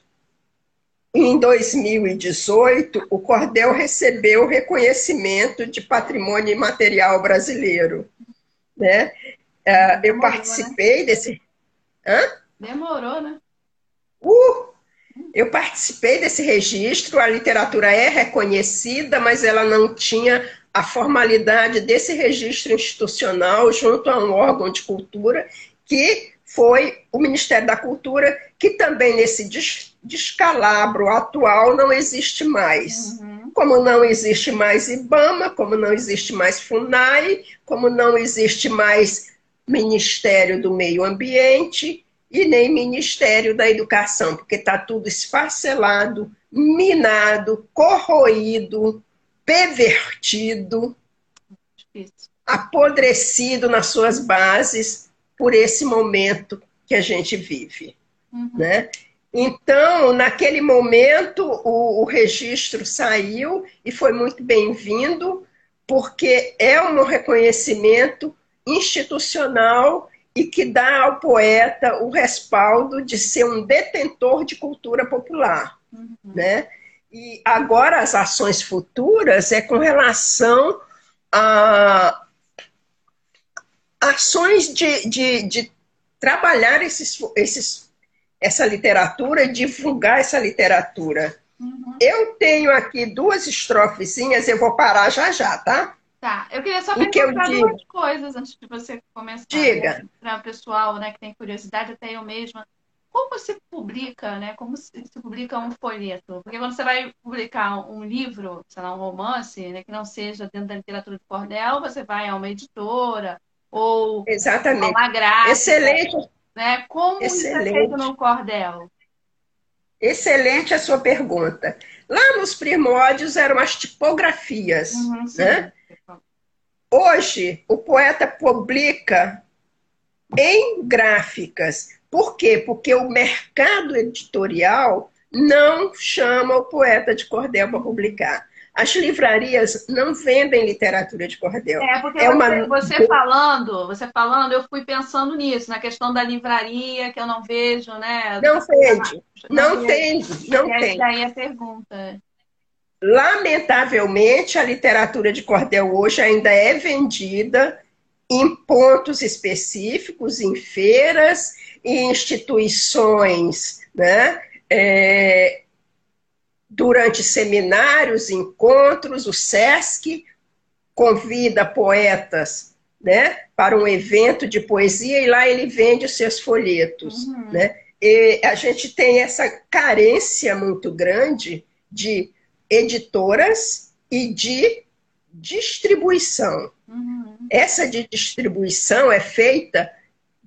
em 2018, o cordel recebeu o reconhecimento de patrimônio imaterial brasileiro. Né? Uh, eu participei né? desse. Hã? Demorou, né? Uh! Eu participei desse registro, a literatura é reconhecida, mas ela não tinha a formalidade desse registro institucional junto a um órgão de cultura, que foi o Ministério da Cultura, que também nesse descalabro atual não existe mais. Uhum. Como não existe mais IBAMA, como não existe mais FUNAI, como não existe mais Ministério do Meio Ambiente, e nem Ministério da Educação, porque está tudo esfacelado, minado, corroído, pervertido, apodrecido nas suas bases por esse momento que a gente vive. Uhum. Né? Então, naquele momento, o, o registro saiu e foi muito bem-vindo, porque é um reconhecimento institucional e que dá ao poeta o respaldo de ser um detentor de cultura popular. Uhum. Né? E agora as ações futuras é com relação a ações de, de, de trabalhar esses, esses, essa literatura, divulgar essa literatura. Uhum. Eu tenho aqui duas estrofezinhas, eu vou parar já já, tá? Tá, eu queria só perguntar duas coisas antes de você começar. Diga. Né? Para o pessoal né, que tem curiosidade, até eu mesma. Como se publica, né? Como se, se, publica um folheto? Porque quando você vai publicar um livro, sei lá, um romance, né, que não seja dentro da literatura de cordel, você vai a uma editora ou Exatamente. a uma gráfica. Excelente. Né? Como Excelente. isso é feito no cordel? Excelente a sua pergunta. Lá nos primórdios eram as tipografias, uhum, né? Hoje, o poeta publica em gráficas. Por quê? Porque o mercado editorial não chama o poeta de cordel para publicar. As livrarias não vendem literatura de cordel. É, porque é uma... você, falando, você falando, eu fui pensando nisso, na questão da livraria, que eu não vejo, né? Não vende, não, não tem, não tem. Daí a pergunta. Lamentavelmente, a literatura de cordel hoje ainda é vendida em pontos específicos, em feiras, em instituições, né? É, durante seminários, encontros, o SESC convida poetas né, para um evento de poesia e lá ele vende os seus folhetos. Uhum. Né? E a gente tem essa carência muito grande de editoras e de distribuição. Uhum. Essa de distribuição é feita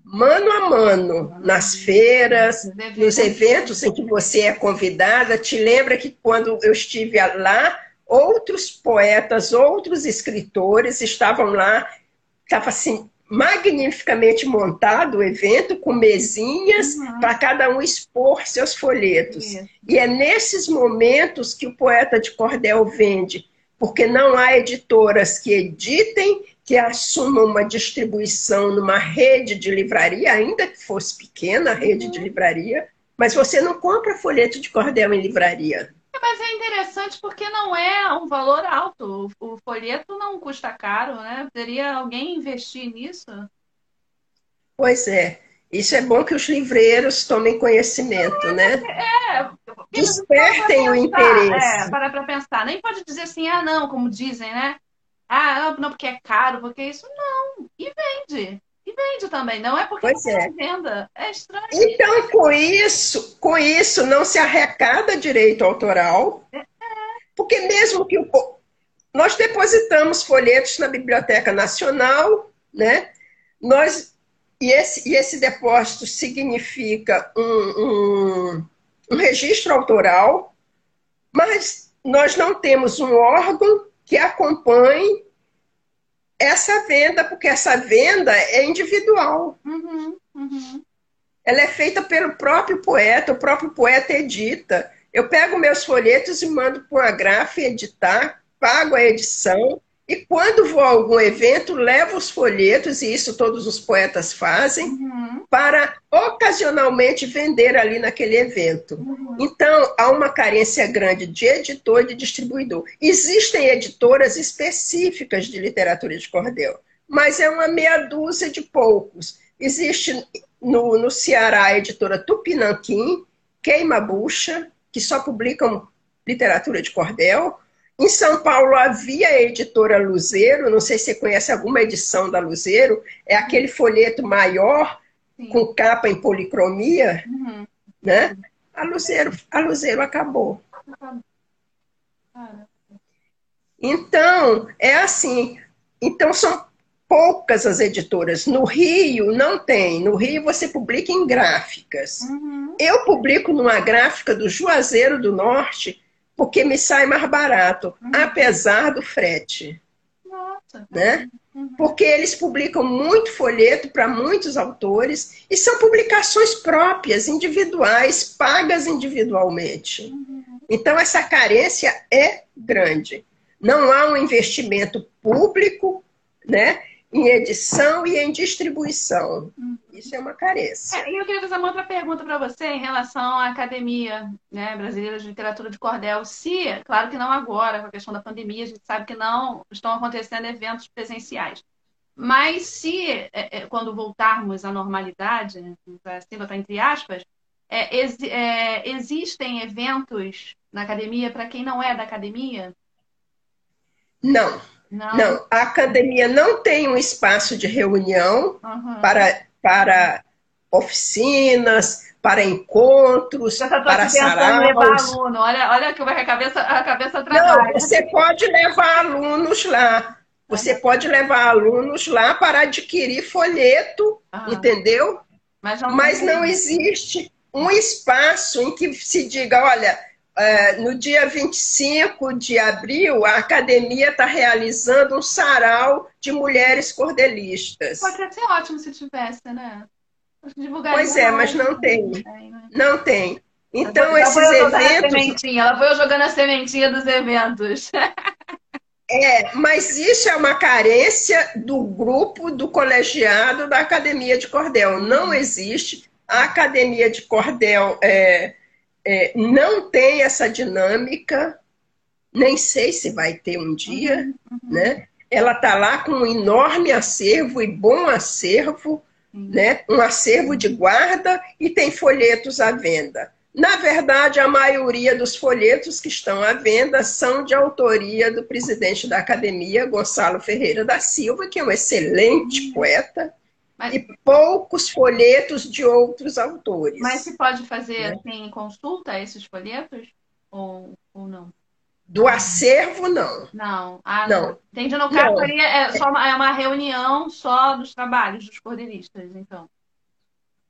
mano a mano, nas feiras, nos eventos em que você é convidada. Te lembra que quando eu estive lá, outros poetas, outros escritores estavam lá, estava assim, magnificamente montado o evento, com mesinhas uhum. para cada um expor seus folhetos. Uhum. E é nesses momentos que o poeta de cordel vende, porque não há editoras que editem, que assumam uma distribuição numa rede de livraria, ainda que fosse pequena a rede uhum. de livraria, mas você não compra folheto de cordel em livraria. Mas é interessante porque não é um valor alto. O folheto não custa caro, né? Poderia alguém investir nisso? Pois é. Isso é bom que os livreiros tomem conhecimento, é, né? É. Despertem o interesse. É, para para pensar. Nem pode dizer assim, ah, não, como dizem, né? Ah, não, porque é caro, porque isso não. E vende. E vende também, não é porque pois é. venda. É estranho. Então, com isso, com isso, não se arrecada direito autoral. É. Porque mesmo que o. Nós depositamos folhetos na Biblioteca Nacional, né? Nós, e, esse, e esse depósito significa um, um, um registro autoral, mas nós não temos um órgão que acompanhe essa venda, porque essa venda é individual. Uhum, uhum. Ela é feita pelo próprio poeta, o próprio poeta edita. Eu pego meus folhetos e mando para uma gráfica editar, pago a edição, e quando vou a algum evento, levo os folhetos, e isso todos os poetas fazem, uhum. para ocasionalmente vender ali naquele evento. Uhum. Então, há uma carência grande de editor e de distribuidor. Existem editoras específicas de literatura de cordel, mas é uma meia dúzia de poucos. Existe no, no Ceará a editora Tupinanquim, Queima Bucha, que só publicam literatura de cordel. Em São Paulo havia a editora Luzeiro, não sei se você conhece alguma edição da Luzeiro, é aquele folheto maior Sim. com capa em policromia, uhum. né? A Luzeiro, a Luzeiro acabou. Então, é assim. Então, são poucas as editoras. No Rio, não tem. No Rio, você publica em gráficas. Uhum. Eu publico numa gráfica do Juazeiro do Norte, porque me sai mais barato, uhum. apesar do frete. Nossa. Né? Uhum. Porque eles publicam muito folheto para muitos autores e são publicações próprias, individuais, pagas individualmente. Uhum. Então, essa carência é grande. Não há um investimento público né, em edição e em distribuição. Uhum. Isso é uma carência. É, e eu queria fazer uma outra pergunta para você em relação à Academia né, Brasileira de Literatura de Cordel. Se, claro que não agora, com a questão da pandemia, a gente sabe que não estão acontecendo eventos presenciais. Mas se, é, é, quando voltarmos à normalidade, assim, botar entre aspas, é, ex, é, existem eventos na academia para quem não é da academia? Não. Não. não. a academia não tem um espaço de reunião uhum. para, para oficinas, para encontros, para saraus. levar aluno. Olha, olha como a cabeça, a cabeça trabalha. Não, você pode levar alunos lá. Você pode levar alunos lá para adquirir folheto, uhum. entendeu? Mas não, Mas não existe um espaço em que se diga, olha, no dia 25 de abril, a academia está realizando um sarau de mulheres cordelistas. Pode ser ótimo se tivesse, né? Pois é, mas não tem. Né? Não tem. Então, esses eventos. Ela foi jogando a sementinha dos eventos. É, mas isso é uma carência do grupo do colegiado da Academia de Cordel. Não existe. A Academia de Cordel é, é, não tem essa dinâmica, nem sei se vai ter um dia, uhum, uhum. né? Ela está lá com um enorme acervo e bom acervo, uhum. né? Um acervo de guarda e tem folhetos à venda. Na verdade, a maioria dos folhetos que estão à venda são de autoria do presidente da academia, Gonçalo Ferreira da Silva, que é um excelente uhum. poeta, mas... E poucos folhetos de outros autores. Mas se pode fazer né? assim, consulta esses folhetos? Ou, ou não? Do acervo, não. Não. Ah, não. Entendi. No caso, não. é, só uma, é uma reunião só dos trabalhos dos cordeiristas, então.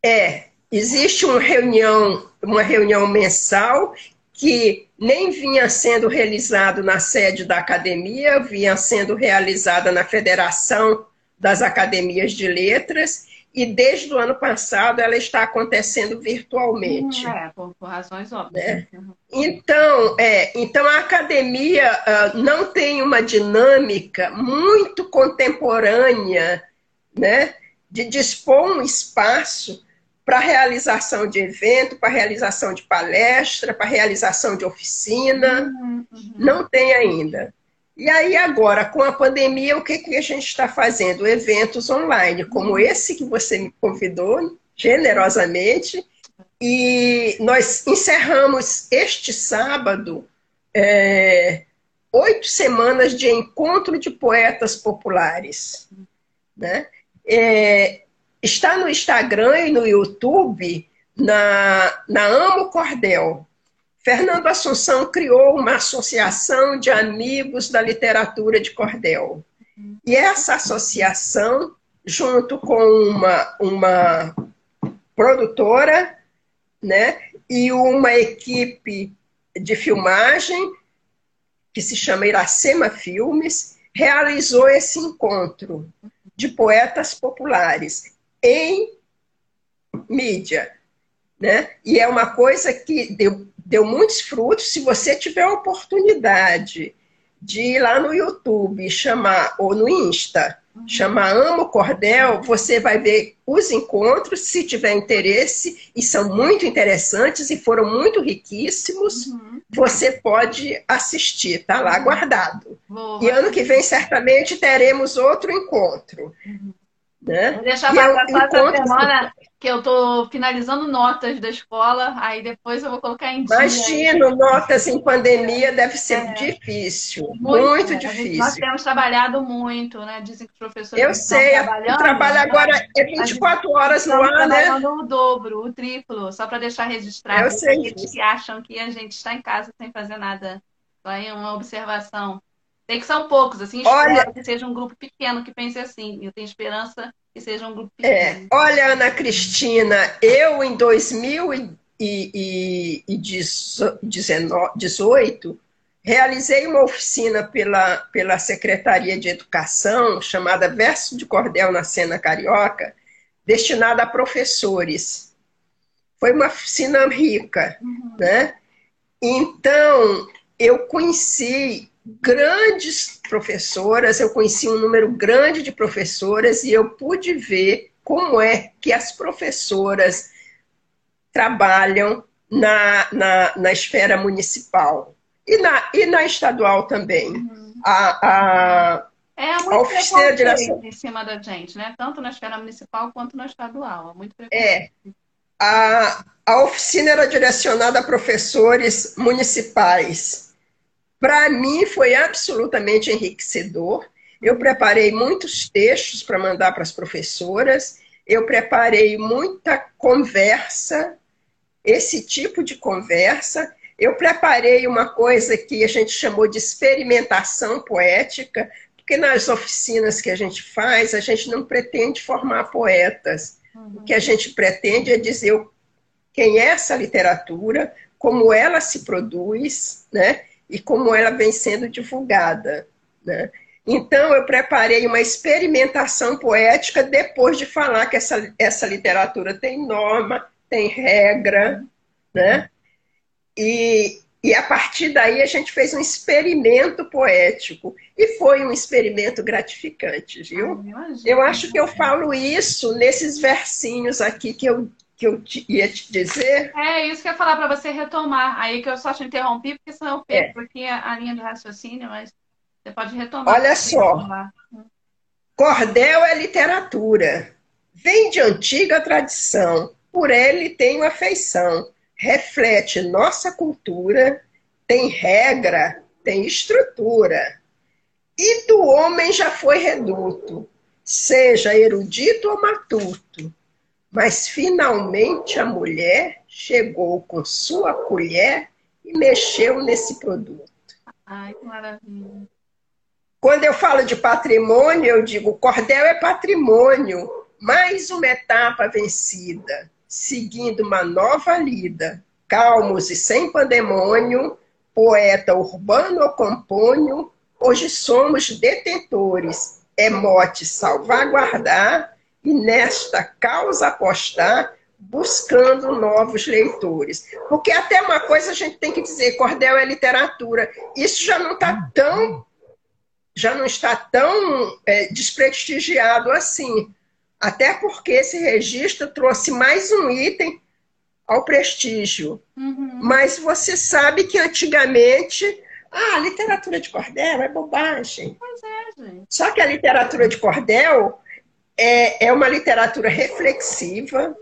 É. Existe uma reunião, uma reunião mensal que nem vinha sendo realizado na sede da academia, vinha sendo realizada na Federação das academias de letras e desde o ano passado ela está acontecendo virtualmente. é, por, por, razões óbvias. Uhum. Então, é, então a academia uh, não tem uma dinâmica muito contemporânea, né, de dispor um espaço para realização de evento, para realização de palestra, para realização de oficina, uhum, uhum. não tem ainda. E aí, agora, com a pandemia, o que, que a gente está fazendo? Eventos online, como esse que você me convidou generosamente. E nós encerramos este sábado é, oito semanas de encontro de poetas populares. Né? É, está no Instagram e no YouTube, na, na Amo Cordel. Fernando Assunção criou uma associação de amigos da literatura de cordel. E essa associação, junto com uma, uma produtora né, e uma equipe de filmagem, que se chama Iracema Filmes, realizou esse encontro de poetas populares em mídia. Né? E é uma coisa que deu deu muitos frutos. Se você tiver a oportunidade de ir lá no YouTube chamar, ou no Insta, uhum. chamar Amo Cordel, você vai ver os encontros, se tiver interesse, e são muito interessantes e foram muito riquíssimos, uhum. você pode assistir, tá lá uhum. guardado. Boa. E ano que vem, certamente, teremos outro encontro. Uhum. Né? Vou deixar para passar essa semana que eu estou finalizando notas da escola, aí depois eu vou colocar em dia. Imagino, notas em pandemia deve ser é. difícil, muito, muito difícil. Nós temos trabalhado muito, né? Dizem que os professores Eu sei, o trabalho agora é 24 horas no ar, né? o dobro, o triplo, só para deixar registrado. Eu sei. Que acham que a gente está em casa sem fazer nada. Só é uma observação. Sei que são poucos, assim, Olha... espero que seja um grupo pequeno que pense assim. Eu tenho esperança que seja um grupo é, pequeno. É. Olha, Ana Cristina, eu em 2018 realizei uma oficina pela, pela Secretaria de Educação, chamada Verso de Cordel na Cena Carioca, destinada a professores. Foi uma oficina rica, uhum. né? Então, eu conheci grandes professoras, eu conheci um número grande de professoras e eu pude ver como é que as professoras trabalham na, na, na esfera municipal e na, e na estadual também. Uhum. A, a, é muito a oficina direção... em cima da gente, né? Tanto na esfera municipal quanto na estadual. É muito É. A, a oficina era direcionada a professores municipais para mim foi absolutamente enriquecedor. Eu preparei muitos textos para mandar para as professoras, eu preparei muita conversa, esse tipo de conversa. Eu preparei uma coisa que a gente chamou de experimentação poética, porque nas oficinas que a gente faz, a gente não pretende formar poetas. Uhum. O que a gente pretende é dizer quem é essa literatura, como ela se produz, né? E como ela vem sendo divulgada. Né? Então, eu preparei uma experimentação poética depois de falar que essa, essa literatura tem norma, tem regra, né? E, e a partir daí a gente fez um experimento poético. E foi um experimento gratificante, viu? Eu acho que eu falo isso nesses versinhos aqui que eu que eu te, ia te dizer. É isso que eu ia falar para você retomar. Aí que eu só te interrompi, porque senão eu perco é. aqui a, a, linha de raciocínio, mas você pode retomar. Olha só. Cordel é literatura. Vem de antiga tradição. Por ele tem afeição. Reflete nossa cultura. Tem regra, tem estrutura. E do homem já foi reduto, seja erudito ou matuto mas finalmente a mulher chegou com sua colher e mexeu nesse produto. Ai, que maravilha. Quando eu falo de patrimônio, eu digo: cordel é patrimônio, mais uma etapa vencida, seguindo uma nova lida. Calmos e sem pandemônio, poeta urbano ou compônio, hoje somos detentores. É mote salvaguardar e nesta causa apostar, buscando novos leitores. Porque até uma coisa a gente tem que dizer, cordel é literatura. Isso já não está tão já não está tão é, desprestigiado assim. Até porque esse registro trouxe mais um item ao prestígio. Uhum. Mas você sabe que antigamente ah, a literatura de cordel é bobagem. Pois é, gente. Só que a literatura de cordel é, é uma literatura reflexiva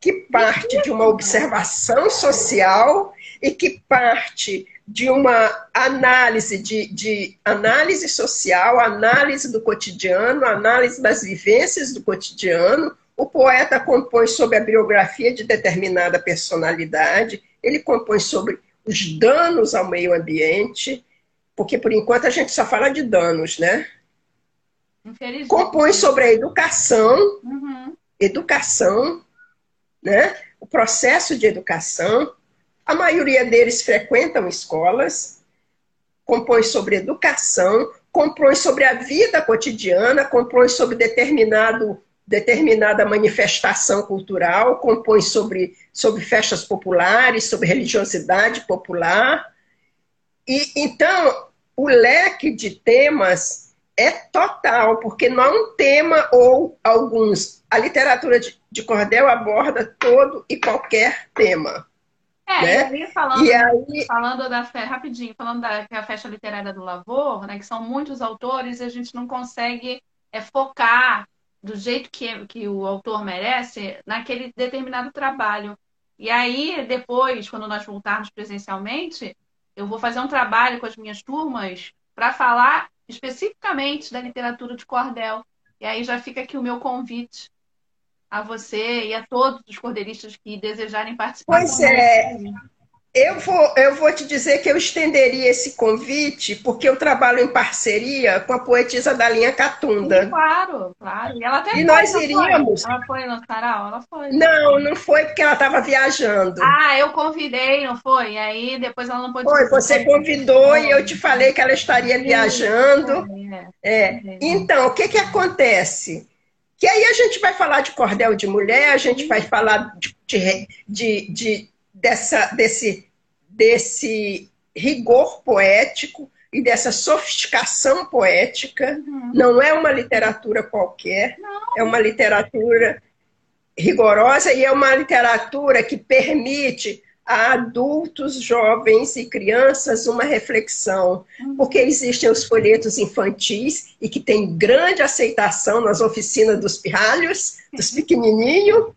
que parte de uma observação social e que parte de uma análise de, de, análise social, análise do cotidiano, análise das vivências do cotidiano. O poeta compõe sobre a biografia de determinada personalidade, ele compõe sobre os danos ao meio ambiente, porque por enquanto a gente só fala de danos, né? Compõe sobre a educação, uhum. educação, né? o processo de educação. A maioria deles frequentam escolas, compõe sobre educação, compõe sobre a vida cotidiana, compõe sobre determinado, determinada manifestação cultural, compõe sobre, sobre festas populares, sobre religiosidade popular. E então o leque de temas é total, porque não é um tema ou alguns. A literatura de, de cordel aborda todo e qualquer tema. É, né? e falando, e aí... falando da rapidinho, falando da que é a festa literária do Lavor, né, que são muitos autores, e a gente não consegue é, focar do jeito que, que o autor merece naquele determinado trabalho. E aí, depois, quando nós voltarmos presencialmente, eu vou fazer um trabalho com as minhas turmas para falar especificamente da literatura de cordel. E aí já fica aqui o meu convite a você e a todos os cordeiristas que desejarem participar. Pois é. Eu vou, eu vou te dizer que eu estenderia esse convite, porque eu trabalho em parceria com a poetisa da linha Catunda. Sim, claro, claro. E, ela até e foi, nós iríamos. Foi? Ela foi no sarau? Ela foi. Não, não foi porque ela estava viajando. Ah, eu convidei, não foi? E aí depois ela não pôde. Foi, você convidou e eu te falei que ela estaria viajando. É. é. Então, o que, que acontece? Que aí a gente vai falar de cordel de mulher, a gente vai falar de, de, de dessa, desse, desse rigor poético e dessa sofisticação poética. Uhum. Não é uma literatura qualquer, Não. é uma literatura rigorosa e é uma literatura que permite a adultos, jovens e crianças uma reflexão, uhum. porque existem os folhetos infantis e que tem grande aceitação nas oficinas dos pirralhos, dos <laughs> pequenininhos,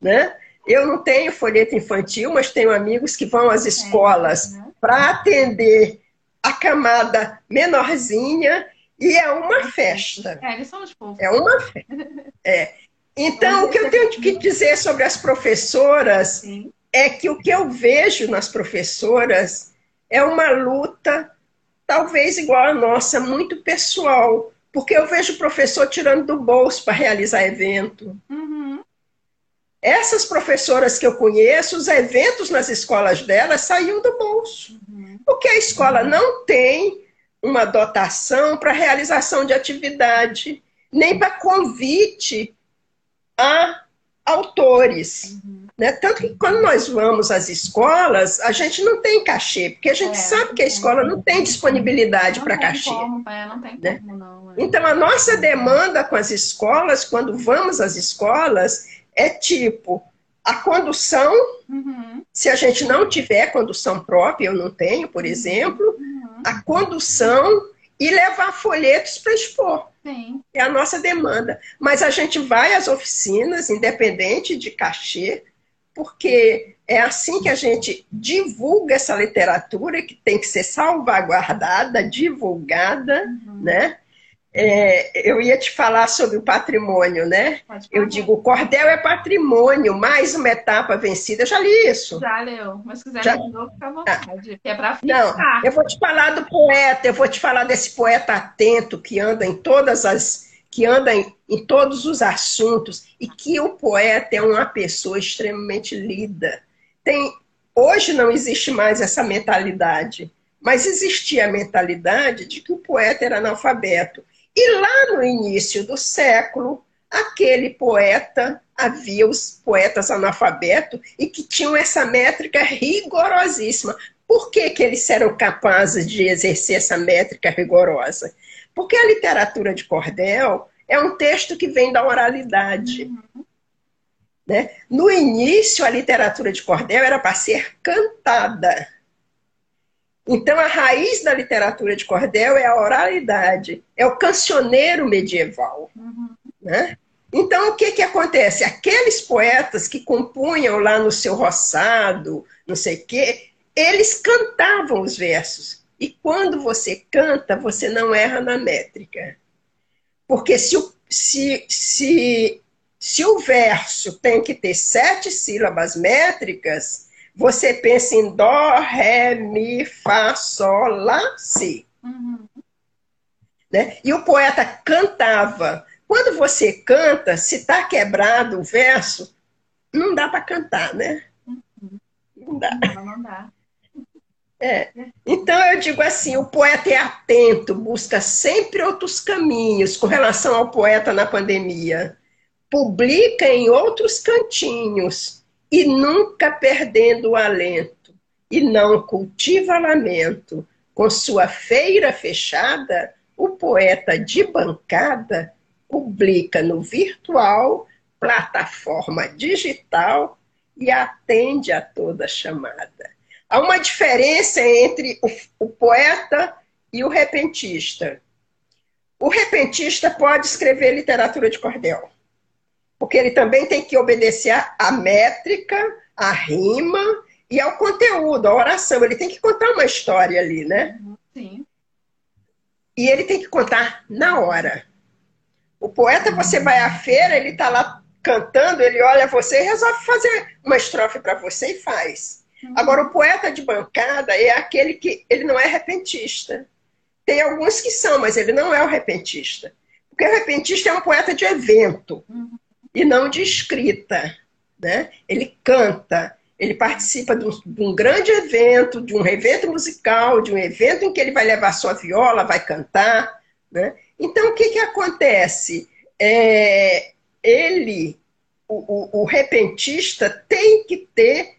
né? Eu não tenho folheto infantil, mas tenho amigos que vão às escolas é, né? para atender a camada menorzinha e é uma festa. É, eles são os povos. É uma festa. É. Então, o que eu tenho que dizer sobre as professoras Sim. é que o que eu vejo nas professoras é uma luta, talvez igual a nossa, muito pessoal. Porque eu vejo o professor tirando do bolso para realizar evento. Uhum. Essas professoras que eu conheço, os eventos nas escolas delas saíam do bolso. Uhum. Porque a escola uhum. não tem uma dotação para realização de atividade, nem para convite a autores. Uhum. Né? Tanto que quando nós vamos às escolas, a gente não tem cachê, porque a gente é, sabe que a escola não tem disponibilidade para cachê. Como, é, não tem né? como, não, é. Então, a nossa demanda com as escolas, quando vamos às escolas, é tipo a condução, uhum. se a gente não tiver condução própria, eu não tenho, por exemplo, uhum. a condução e levar folhetos para expor. Sim. É a nossa demanda. Mas a gente vai às oficinas, independente de cachê, porque é assim que a gente divulga essa literatura que tem que ser salvaguardada, divulgada, uhum. né? É, eu ia te falar sobre o patrimônio, né? Eu digo, o cordel é patrimônio, mais uma etapa vencida. Eu já li isso. Já leu, mas se quiser já... de novo, fica à vontade. é para Não, eu vou te falar do poeta, eu vou te falar desse poeta atento que anda em todas as. que anda em, em todos os assuntos, e que o poeta é uma pessoa extremamente lida. Tem, hoje não existe mais essa mentalidade, mas existia a mentalidade de que o poeta era analfabeto. E lá no início do século, aquele poeta, havia os poetas analfabetos e que tinham essa métrica rigorosíssima. Por que, que eles eram capazes de exercer essa métrica rigorosa? Porque a literatura de cordel é um texto que vem da oralidade. Uhum. Né? No início, a literatura de cordel era para ser cantada. Então, a raiz da literatura de cordel é a oralidade, é o cancioneiro medieval. Uhum. Né? Então, o que, que acontece? Aqueles poetas que compunham lá no seu roçado, não sei o quê, eles cantavam os versos. E quando você canta, você não erra na métrica. Porque se se, se, se o verso tem que ter sete sílabas métricas, você pensa em Dó, Ré, Mi, Fá, Sol, Lá, Si. Uhum. Né? E o poeta cantava. Quando você canta, se está quebrado o verso, não dá para cantar, né? Uhum. Não dá. Não, não dá. É. Então eu digo assim, o poeta é atento, busca sempre outros caminhos com relação ao poeta na pandemia. Publica em outros cantinhos, e nunca perdendo o alento, e não cultiva lamento. Com sua feira fechada, o poeta de bancada publica no virtual, plataforma digital e atende a toda chamada. Há uma diferença entre o, o poeta e o repentista. O repentista pode escrever literatura de cordel, porque ele também tem que obedecer à métrica, à rima e ao conteúdo, à oração. Ele tem que contar uma história ali, né? Sim. E ele tem que contar na hora. O poeta, você vai à feira, ele está lá cantando, ele olha você e resolve fazer uma estrofe para você e faz. Uhum. Agora, o poeta de bancada é aquele que ele não é repentista. Tem alguns que são, mas ele não é o repentista. Porque o repentista é um poeta de evento uhum. E não de escrita. Né? Ele canta, ele participa de um, de um, grande evento, de um evento musical, de um evento em que ele vai levar sua viola, vai cantar. Né? Então, o que, que acontece? É, ele, o, o, o repentista, tem que ter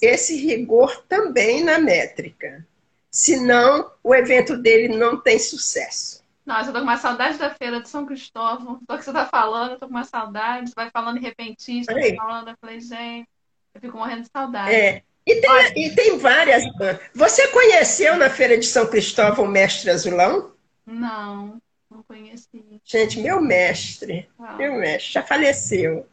esse rigor também na métrica. Senão, o evento dele não tem sucesso. Nossa, eu tô com uma saudade da feira de São Cristóvão. Do que você tá falando, eu tô com uma saudade. Você vai falando repentista, vai falando, eu falei, gente, eu fico morrendo de saudade. É. E tem, e tem várias. Você conheceu na feira de São Cristóvão o mestre Azulão? Não, não conheci. Gente, meu mestre, ah. meu mestre, já faleceu.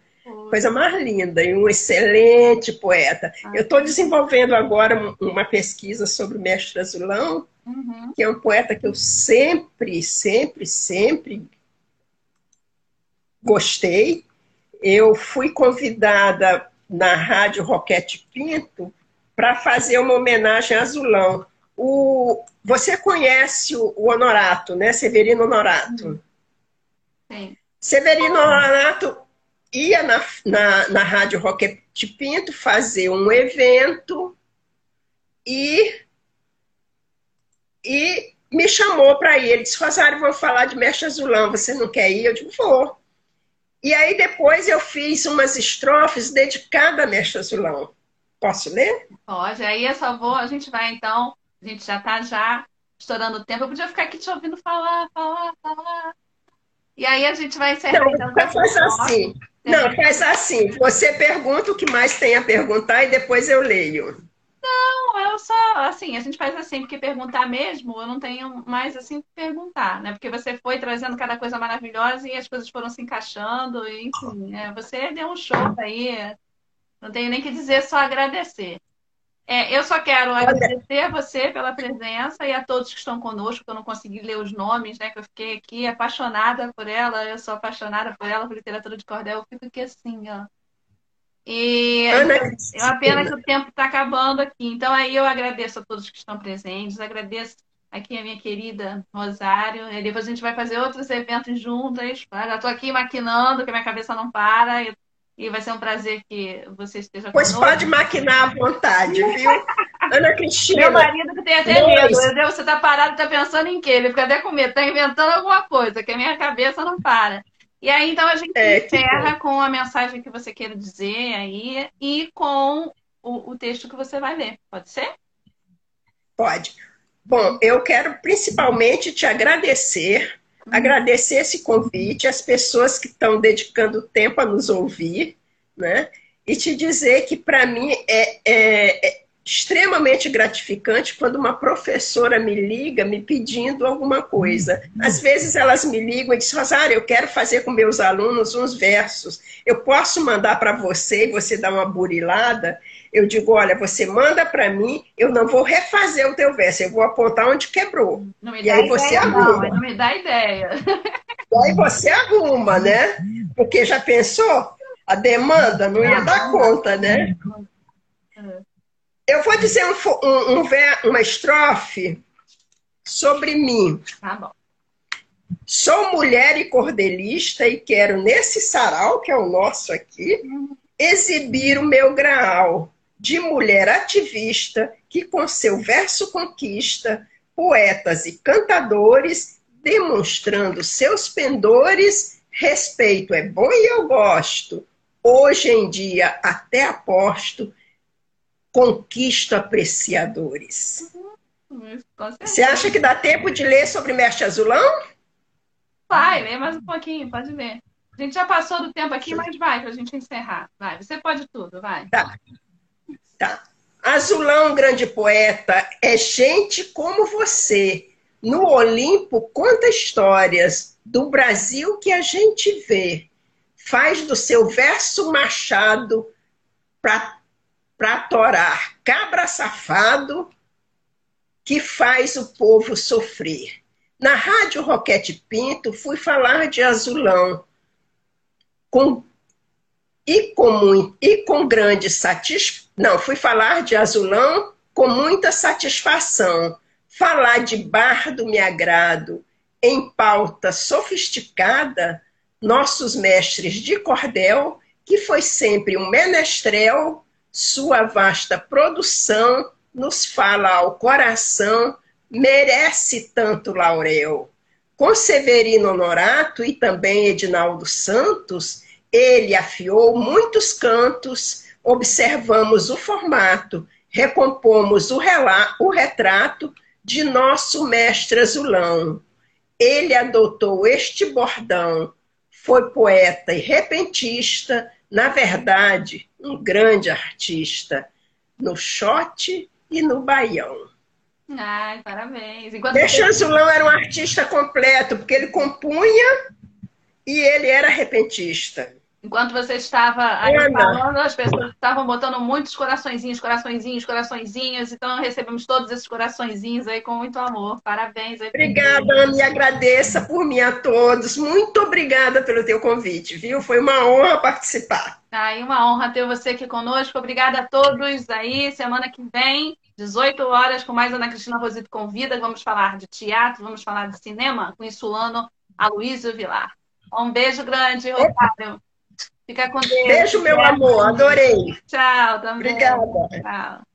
Coisa mais linda e um excelente poeta. Ah. Eu estou desenvolvendo agora uma pesquisa sobre o mestre Azulão, uhum. que é um poeta que eu sempre, sempre, sempre gostei. Eu fui convidada na Rádio Roquete Pinto para fazer uma homenagem a Azulão. O, você conhece o, o Honorato, né? Severino Honorato. Sim. Severino Honorato ia na, na, na Rádio Roquete Pinto fazer um evento e, e me chamou para ir. Ele disse, Rosário, vou falar de Mestre Azulão, você não quer ir? Eu digo, vou. E aí depois eu fiz umas estrofes dedicadas a Mestre Azulão. Posso ler? Pode, aí eu só vou, a gente vai então, a gente já está já estourando o tempo, eu podia ficar aqui te ouvindo falar, falar, falar. E aí a gente vai encerrar. Não, então, faz assim. Não, faz assim. Você pergunta o que mais tem a perguntar e depois eu leio. Não, eu só, assim, a gente faz assim, porque perguntar mesmo, eu não tenho mais assim que perguntar, né? Porque você foi trazendo cada coisa maravilhosa e as coisas foram se encaixando, e, enfim, é, você deu um show aí. Não tenho nem que dizer, só agradecer. É, eu só quero agradecer a você pela presença e a todos que estão conosco, que eu não consegui ler os nomes, né? Que eu fiquei aqui apaixonada por ela, eu sou apaixonada por ela, por literatura de cordel, eu fico aqui assim, ó. E é uma pena que o tempo está acabando aqui. Então aí eu agradeço a todos que estão presentes, agradeço aqui a minha querida Rosário. E depois a gente vai fazer outros eventos juntas. Já estou aqui maquinando, que minha cabeça não para. Eu e vai ser um prazer que você esteja Pois conosco. pode maquinar à vontade, viu? Ana Cristina. Meu marido que tem até medo. Entendeu? Você está parado, está pensando em quê? Ele fica até com medo, está inventando alguma coisa, que a minha cabeça não para. E aí, então, a gente é, encerra com a mensagem que você queira dizer aí e com o, o texto que você vai ler. Pode ser? Pode. Bom, eu quero principalmente te agradecer agradecer esse convite, as pessoas que estão dedicando tempo a nos ouvir, né? E te dizer que, para mim, é, é, é, extremamente gratificante quando uma professora me liga me pedindo alguma coisa. Às vezes elas me ligam e dizem, Rosário, eu quero fazer com meus alunos uns versos. Eu posso mandar para você e você dá uma burilada? Eu digo, olha, você manda para mim, eu não vou refazer o teu verso, eu vou apontar onde quebrou. e aí você arruma. Não, não me dá ideia. E aí você arruma, né? Porque já pensou? A demanda não ia dar conta, né? Eu vou dizer um, um, um, uma estrofe sobre mim. Tá bom. Sou mulher e cordelista e quero, nesse sarau, que é o nosso aqui, exibir o meu graal de mulher ativista que, com seu verso conquista poetas e cantadores, demonstrando seus pendores. Respeito é bom e eu gosto. Hoje em dia, até aposto, conquisto apreciadores. Uhum, Você acha que dá tempo de ler sobre Mestre Azulão? Vai, lê mais um pouquinho, pode ver. A gente já passou do tempo aqui, mas vai para a gente encerrar. Vai, você pode tudo, vai. Tá. Azulão, grande poeta, é gente como você, no Olimpo conta histórias do Brasil que a gente vê. Faz do seu verso machado para torar cabra safado que faz o povo sofrer. Na Rádio Roquete Pinto, fui falar de azulão com, e, com, e com grande satisfação. Não, fui falar de azulão com muita satisfação. Falar de bardo me agrado, em pauta sofisticada, nossos mestres de cordel, que foi sempre um menestrel, sua vasta produção nos fala ao coração, merece tanto laurel. Com Severino Honorato e também Edinaldo Santos, ele afiou muitos cantos, observamos o formato, recompomos o, o retrato de nosso mestre azulão. Ele adotou este bordão, foi poeta e repentista, na verdade, um grande artista, no shot e no baião. Ai, parabéns. Enquanto Deixa Azulão era um artista completo, porque ele compunha e ele era repentista. Enquanto você estava aí Ana. falando, as pessoas estavam botando muitos coraçõezinhos, coraçõezinhos, coraçõezinhos. Então recebemos todos esses coraçõezinhos aí com muito amor. Parabéns. Aí obrigada, Ana, e agradeça por mim a todos. Muito obrigada pelo teu convite, viu? Foi uma honra participar. Aí, uma honra ter você aqui conosco. Obrigada a todos aí. Semana que vem, 18 horas, com mais Ana Cristina Rosito Convida. Vamos falar de teatro, vamos falar de cinema com Insulano Aloysio Vilar. Um beijo grande, Rosário. Fica com Deus. Beijo, meu amor. Adorei. Tchau, também. Obrigada. Tchau.